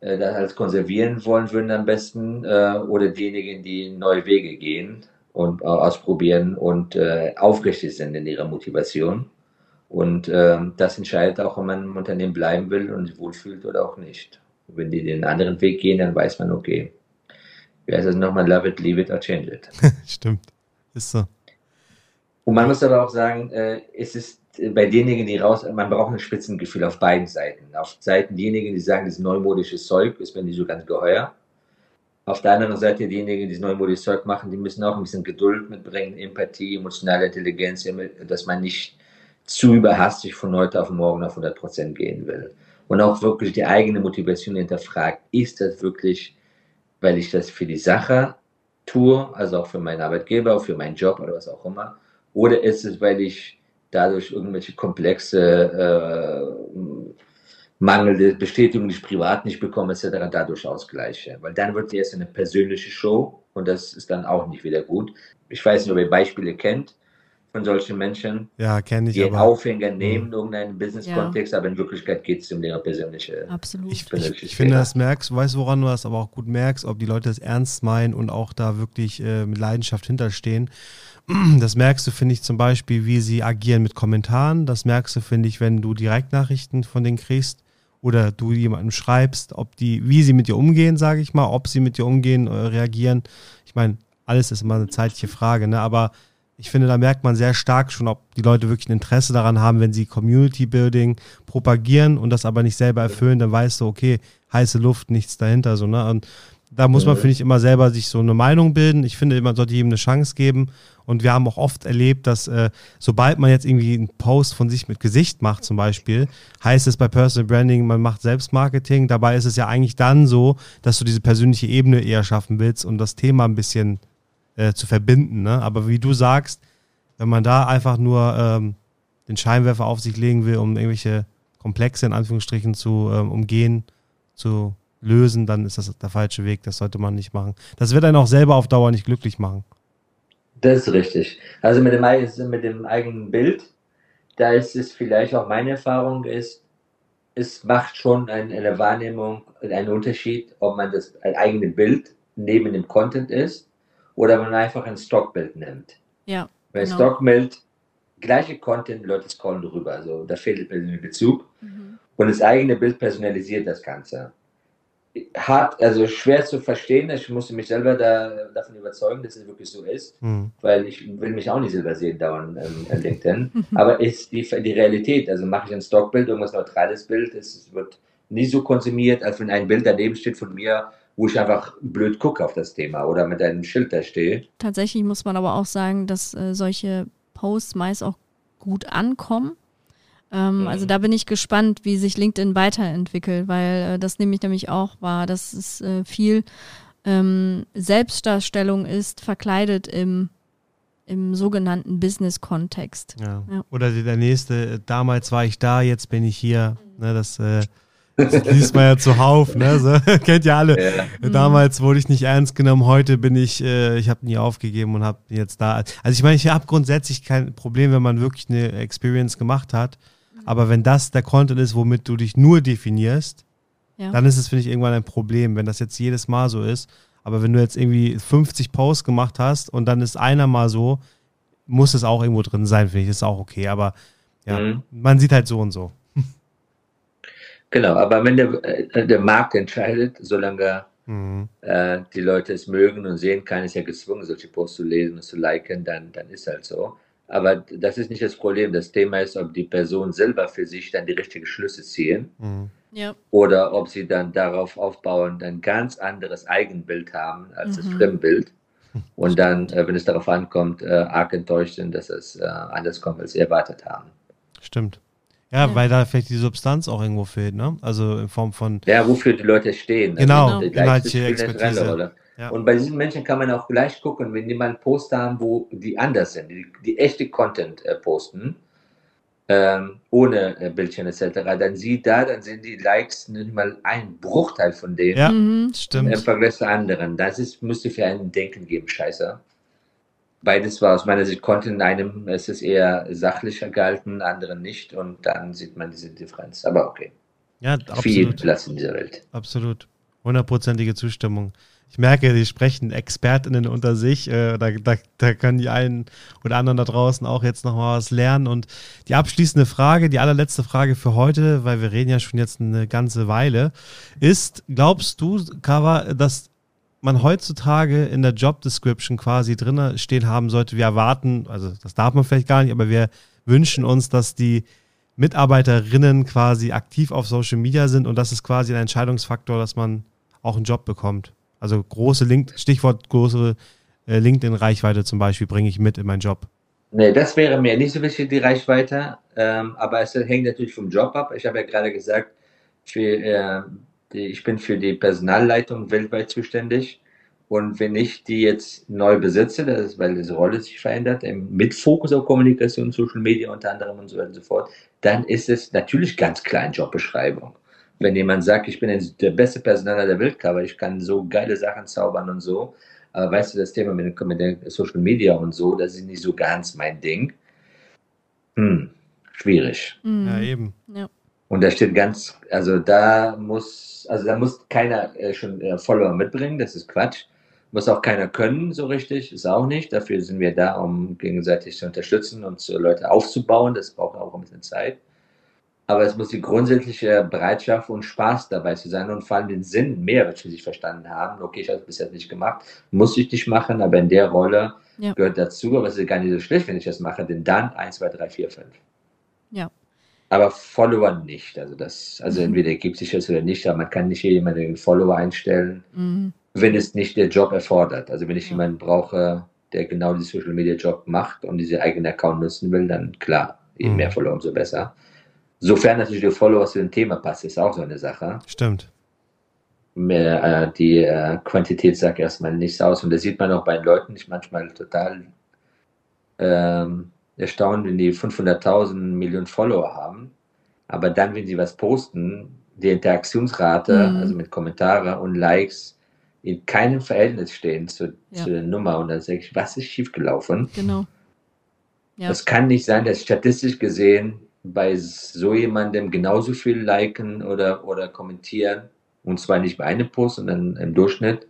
äh, das als konservieren wollen würden am besten, äh, oder diejenigen, die neue Wege gehen und äh, ausprobieren und äh, aufrichtig sind in ihrer Motivation. Und äh, das entscheidet auch, ob man im Unternehmen bleiben will und sich wohlfühlt oder auch nicht. Wenn die den anderen Weg gehen, dann weiß man, okay, wie heißt das nochmal, love it, leave it or change it. Stimmt, ist so. Und man muss aber auch sagen, äh, es ist bei denjenigen, die raus, man braucht ein Spitzengefühl auf beiden Seiten. Auf Seiten diejenigen, die sagen, das neumodische Zeug ist mir nicht so ganz geheuer. Auf der anderen Seite diejenigen, die das neumodische Zeug machen, die müssen auch ein bisschen Geduld mitbringen, Empathie, emotionale Intelligenz, dass man nicht zu überhastig von heute auf morgen auf 100 Prozent gehen will. Und auch wirklich die eigene Motivation hinterfragt, ist das wirklich, weil ich das für die Sache tue, also auch für meinen Arbeitgeber, für meinen Job oder was auch immer, oder ist es, weil ich dadurch irgendwelche komplexe äh, mangelnde Bestätigung, die ich privat nicht bekomme, etc., dadurch ausgleiche. Weil dann wird es erst eine persönliche Show und das ist dann auch nicht wieder gut. Ich weiß nicht, ob ihr Beispiele kennt von solchen Menschen, ja, kenne ich, die einen Aufhänger nehmen, mhm. irgendeinen Business-Kontext, ja. aber in Wirklichkeit geht es um ihre persönliche. Absolut. Ich, ich, ich finde, das merkst, weißt woran du das aber auch gut merkst, ob die Leute das ernst meinen und auch da wirklich äh, mit Leidenschaft hinterstehen. Das merkst du, finde ich, zum Beispiel, wie sie agieren mit Kommentaren. Das merkst du, finde ich, wenn du Direktnachrichten von denen kriegst oder du jemandem schreibst, ob die, wie sie mit dir umgehen, sage ich mal, ob sie mit dir umgehen, äh, reagieren. Ich meine, alles ist immer eine zeitliche Frage, ne? Aber ich finde, da merkt man sehr stark schon, ob die Leute wirklich ein Interesse daran haben, wenn sie Community Building propagieren und das aber nicht selber erfüllen, dann weißt du, okay, heiße Luft, nichts dahinter, so, ne? Und da muss man, finde ich, immer selber sich so eine Meinung bilden. Ich finde, man sollte jedem eine Chance geben. Und wir haben auch oft erlebt, dass äh, sobald man jetzt irgendwie einen Post von sich mit Gesicht macht, zum Beispiel, heißt es bei Personal Branding, man macht Selbstmarketing. Dabei ist es ja eigentlich dann so, dass du diese persönliche Ebene eher schaffen willst und das Thema ein bisschen äh, zu verbinden. Ne? Aber wie du sagst, wenn man da einfach nur ähm, den Scheinwerfer auf sich legen will, um irgendwelche Komplexe in Anführungsstrichen zu ähm, umgehen, zu lösen, dann ist das der falsche Weg. Das sollte man nicht machen. Das wird einen auch selber auf Dauer nicht glücklich machen. Das ist richtig. Also mit dem, mit dem eigenen Bild, da ist es vielleicht auch meine Erfahrung ist, es macht schon eine Wahrnehmung einen Unterschied, ob man das eigene Bild neben dem Content ist oder man einfach ein Stockbild nimmt. Ja. Weil genau. Stockbild, gleiche Content, Leute scrollen drüber, also da fehlt der Bezug. Mhm. Und das eigene Bild personalisiert das Ganze hart, also schwer zu verstehen. Ich musste mich selber da, davon überzeugen, dass es wirklich so ist, mhm. weil ich will mich auch nicht selber sehen dauernd ähm, LinkedIn. Aber ist die, die Realität, also mache ich ein Stockbild, irgendwas neutrales Bild, es wird nie so konsumiert, als wenn ein Bild daneben steht von mir, wo ich einfach blöd gucke auf das Thema oder mit einem Schild da stehe. Tatsächlich muss man aber auch sagen, dass äh, solche Posts meist auch gut ankommen ähm, mhm. Also da bin ich gespannt, wie sich LinkedIn weiterentwickelt, weil äh, das nehme ich nämlich auch wahr, dass es äh, viel ähm, Selbstdarstellung ist, verkleidet im, im sogenannten Business-Kontext. Ja. ja. Oder der nächste, damals war ich da, jetzt bin ich hier. Ne, das, äh, das liest man ja zuhauf, ne? So, kennt ja alle. Ja. Damals wurde ich nicht ernst genommen, heute bin ich, äh, ich habe nie aufgegeben und habe jetzt da. Also ich meine, ich habe grundsätzlich kein Problem, wenn man wirklich eine Experience gemacht hat. Aber wenn das der Content ist, womit du dich nur definierst, ja. dann ist es, finde ich, irgendwann ein Problem, wenn das jetzt jedes Mal so ist. Aber wenn du jetzt irgendwie 50 Posts gemacht hast und dann ist einer mal so, muss es auch irgendwo drin sein, finde ich, ist auch okay. Aber ja, mhm. man sieht halt so und so. Genau, aber wenn der, äh, der Markt entscheidet, solange mhm. äh, die Leute es mögen und sehen, keiner ist ja gezwungen, solche Posts zu lesen und zu liken, dann, dann ist halt so. Aber das ist nicht das Problem. Das Thema ist, ob die Person selber für sich dann die richtigen Schlüsse ziehen. Mhm. Ja. Oder ob sie dann darauf aufbauen, ein ganz anderes Eigenbild haben als mhm. das Fremdbild. Und dann, äh, wenn es darauf ankommt, äh, arg enttäuscht sind, dass es äh, anders kommt, als sie erwartet haben. Stimmt. Ja, ja, weil da vielleicht die Substanz auch irgendwo fehlt, ne? Also in Form von. Ja, wofür die Leute stehen. Genau, also, inhaltliche Expertise. Ja. Und bei diesen Menschen kann man auch gleich gucken, wenn die mal einen Post haben, wo die anders sind, die, die echte Content äh, posten, ähm, ohne äh, Bildchen etc., dann sieht da, dann sind die Likes nicht mal ein Bruchteil von dem ja, mhm, stimmt. im Vergleich zu anderen. Das ist, müsste für einen Denken geben, scheiße. Beides war aus meiner Sicht Content, in einem es ist eher sachlicher gehalten, anderen nicht und dann sieht man diese Differenz. Aber okay. Ja, absolut. Viel Platz in dieser Welt. Absolut. Hundertprozentige Zustimmung ich merke, die sprechen ExpertInnen unter sich. Äh, da, da, da können die einen oder anderen da draußen auch jetzt nochmal was lernen. Und die abschließende Frage, die allerletzte Frage für heute, weil wir reden ja schon jetzt eine ganze Weile, ist, glaubst du, Kava, dass man heutzutage in der Job Description quasi drin stehen haben sollte, wir erwarten, also das darf man vielleicht gar nicht, aber wir wünschen uns, dass die Mitarbeiterinnen quasi aktiv auf Social Media sind und das ist quasi ein Entscheidungsfaktor, dass man auch einen Job bekommt. Also große Link, Stichwort große äh, LinkedIn-Reichweite zum Beispiel bringe ich mit in meinen Job. Nee, das wäre mir nicht so wichtig, die Reichweite. Ähm, aber es hängt natürlich vom Job ab. Ich habe ja gerade gesagt, für, äh, die, ich bin für die Personalleitung weltweit zuständig. Und wenn ich die jetzt neu besitze, das ist, weil diese Rolle sich verändert, mit Fokus auf Kommunikation, Social Media unter anderem und so weiter und so fort, dann ist es natürlich ganz klar eine Jobbeschreibung wenn jemand sagt, ich bin der beste Personaler der Welt, aber ich kann so geile Sachen zaubern und so, aber weißt du, das Thema mit, mit den Social Media und so, das ist nicht so ganz mein Ding. Hm, schwierig. Mhm. Ja, eben. Ja. Und da steht ganz, also da muss, also da muss keiner äh, schon äh, Follower mitbringen, das ist Quatsch. Muss auch keiner können, so richtig, ist auch nicht. Dafür sind wir da, um gegenseitig zu unterstützen und zu Leute aufzubauen. Das braucht auch ein bisschen Zeit aber es muss die grundsätzliche Bereitschaft und Spaß dabei zu sein und vor allem den Sinn, Mehrwert für sich verstanden haben. Okay, ich habe es bis jetzt nicht gemacht, muss ich nicht machen, aber in der Rolle ja. gehört dazu, aber es ist gar nicht so schlecht, wenn ich das mache, denn dann 1, 2, 3, 4, 5. Ja. Aber Follower nicht. Also das, also mhm. entweder gibt sich das oder nicht, aber man kann nicht jemanden den Follower einstellen, mhm. wenn es nicht der Job erfordert. Also wenn ich ja. jemanden brauche, der genau diesen Social Media Job macht und diese eigenen Account nutzen will, dann klar, je mhm. mehr Follower, umso besser. Sofern natürlich der Follower zu dem Thema passt, ist auch so eine Sache. Stimmt. Mehr, äh, die äh, Quantität sagt erstmal nichts aus und das sieht man auch bei den Leuten, ich manchmal total ähm, erstaunt, wenn die 500.000 Millionen Follower haben. Aber dann, wenn sie was posten, die Interaktionsrate, mhm. also mit Kommentaren und Likes, in keinem Verhältnis stehen zu, ja. zu der Nummer. Und dann sage ich, was ist schiefgelaufen? Genau. Ja. Das kann nicht sein, dass statistisch gesehen bei so jemandem genauso viel liken oder, oder kommentieren. Und zwar nicht bei einem Post, sondern im Durchschnitt,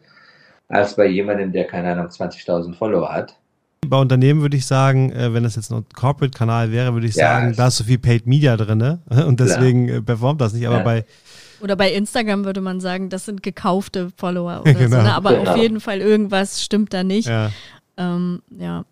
als bei jemandem, der keine Ahnung 20.000 Follower hat. Bei Unternehmen würde ich sagen, äh, wenn das jetzt ein Corporate-Kanal wäre, würde ich ja, sagen, da ist so viel Paid Media drin ne? und deswegen klar. Äh, performt das nicht. Aber ja. bei oder bei Instagram würde man sagen, das sind gekaufte Follower oder genau. so. Ne? Aber genau. auf jeden Fall irgendwas stimmt da nicht. Ja. Ähm, ja.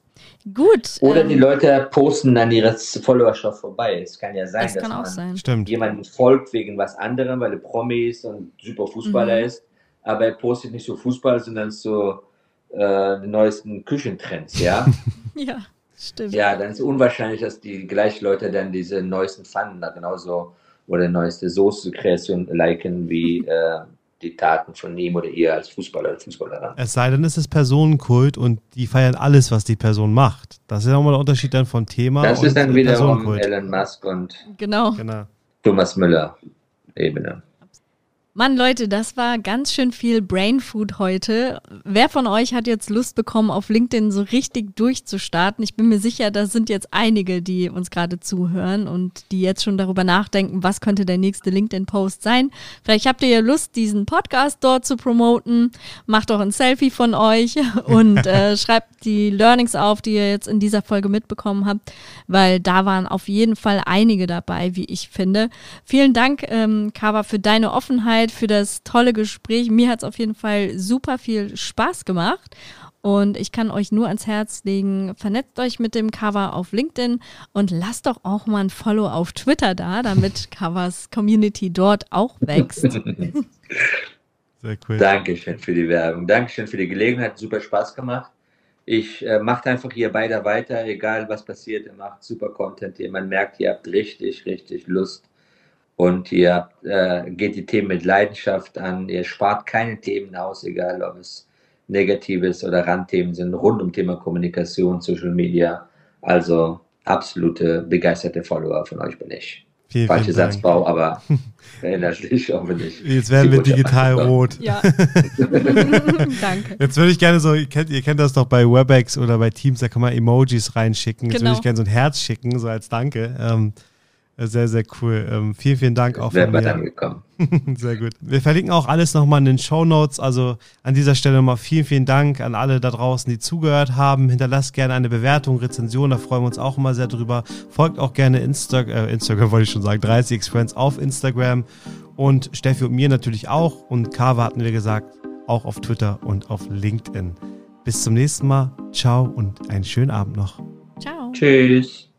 Gut. Oder ähm, die Leute posten dann ihre Followerschaft vorbei. Es kann ja sein, das dass man sein. Stimmt. jemanden folgt wegen was anderem, weil er Promi ist und super Fußballer mhm. ist. Aber er postet nicht so Fußball, sondern so äh, die neuesten Küchentrends, ja? ja, stimmt. Ja, dann ist es unwahrscheinlich, dass die gleichen Leute dann diese neuesten Pfannen da genauso oder neueste Soße-Kreation liken wie äh, die Taten von ihm oder ihr als Fußballer oder Fußballerin. Es sei denn, es ist Personenkult und die feiern alles, was die Person macht. Das ist ja nochmal der Unterschied dann von Thema. Das ist dann wiederum Elon Musk und genau. genau. Thomas Müller Ebene. Mann, Leute, das war ganz schön viel Brain Food heute. Wer von euch hat jetzt Lust bekommen, auf LinkedIn so richtig durchzustarten? Ich bin mir sicher, da sind jetzt einige, die uns gerade zuhören und die jetzt schon darüber nachdenken, was könnte der nächste LinkedIn-Post sein. Vielleicht habt ihr ja Lust, diesen Podcast dort zu promoten. Macht doch ein Selfie von euch und äh, schreibt die Learnings auf, die ihr jetzt in dieser Folge mitbekommen habt, weil da waren auf jeden Fall einige dabei, wie ich finde. Vielen Dank, ähm, Kava, für deine Offenheit Zeit, für das tolle Gespräch. Mir hat es auf jeden Fall super viel Spaß gemacht. Und ich kann euch nur ans Herz legen, vernetzt euch mit dem Cover auf LinkedIn und lasst doch auch mal ein Follow auf Twitter da, damit Covers Community dort auch wächst. Sehr cool. Dankeschön für die Werbung. Dankeschön für die Gelegenheit. Super Spaß gemacht. Ich äh, macht einfach hier weiter weiter, egal was passiert. Ihr macht super Content hier. Man merkt, ihr habt richtig, richtig Lust und ihr äh, geht die Themen mit Leidenschaft an. Ihr spart keine Themen aus, egal ob es Negatives oder Randthemen sind, rund um Thema Kommunikation, Social Media. Also absolute begeisterte Follower von euch bin ich. Vielen, Falsche vielen Satzbau, aber inhaltlich hoffentlich. Jetzt werden wir digital rot. Ja. Danke. Jetzt würde ich gerne so, ihr kennt, ihr kennt das doch bei WebEx oder bei Teams, da kann man Emojis reinschicken. Jetzt genau. würde ich gerne so ein Herz schicken, so als Danke. Ähm, sehr, sehr cool. Ähm, vielen, vielen Dank auch von mir. angekommen. sehr gut. Wir verlinken auch alles nochmal in den Show Notes. Also an dieser Stelle nochmal vielen, vielen Dank an alle da draußen, die zugehört haben. Hinterlasst gerne eine Bewertung, Rezension, da freuen wir uns auch immer sehr drüber. Folgt auch gerne Insta äh, Instagram, wollte ich schon sagen, 30x Friends auf Instagram und Steffi und mir natürlich auch. Und Kava hatten wir gesagt, auch auf Twitter und auf LinkedIn. Bis zum nächsten Mal. Ciao und einen schönen Abend noch. Ciao. Tschüss.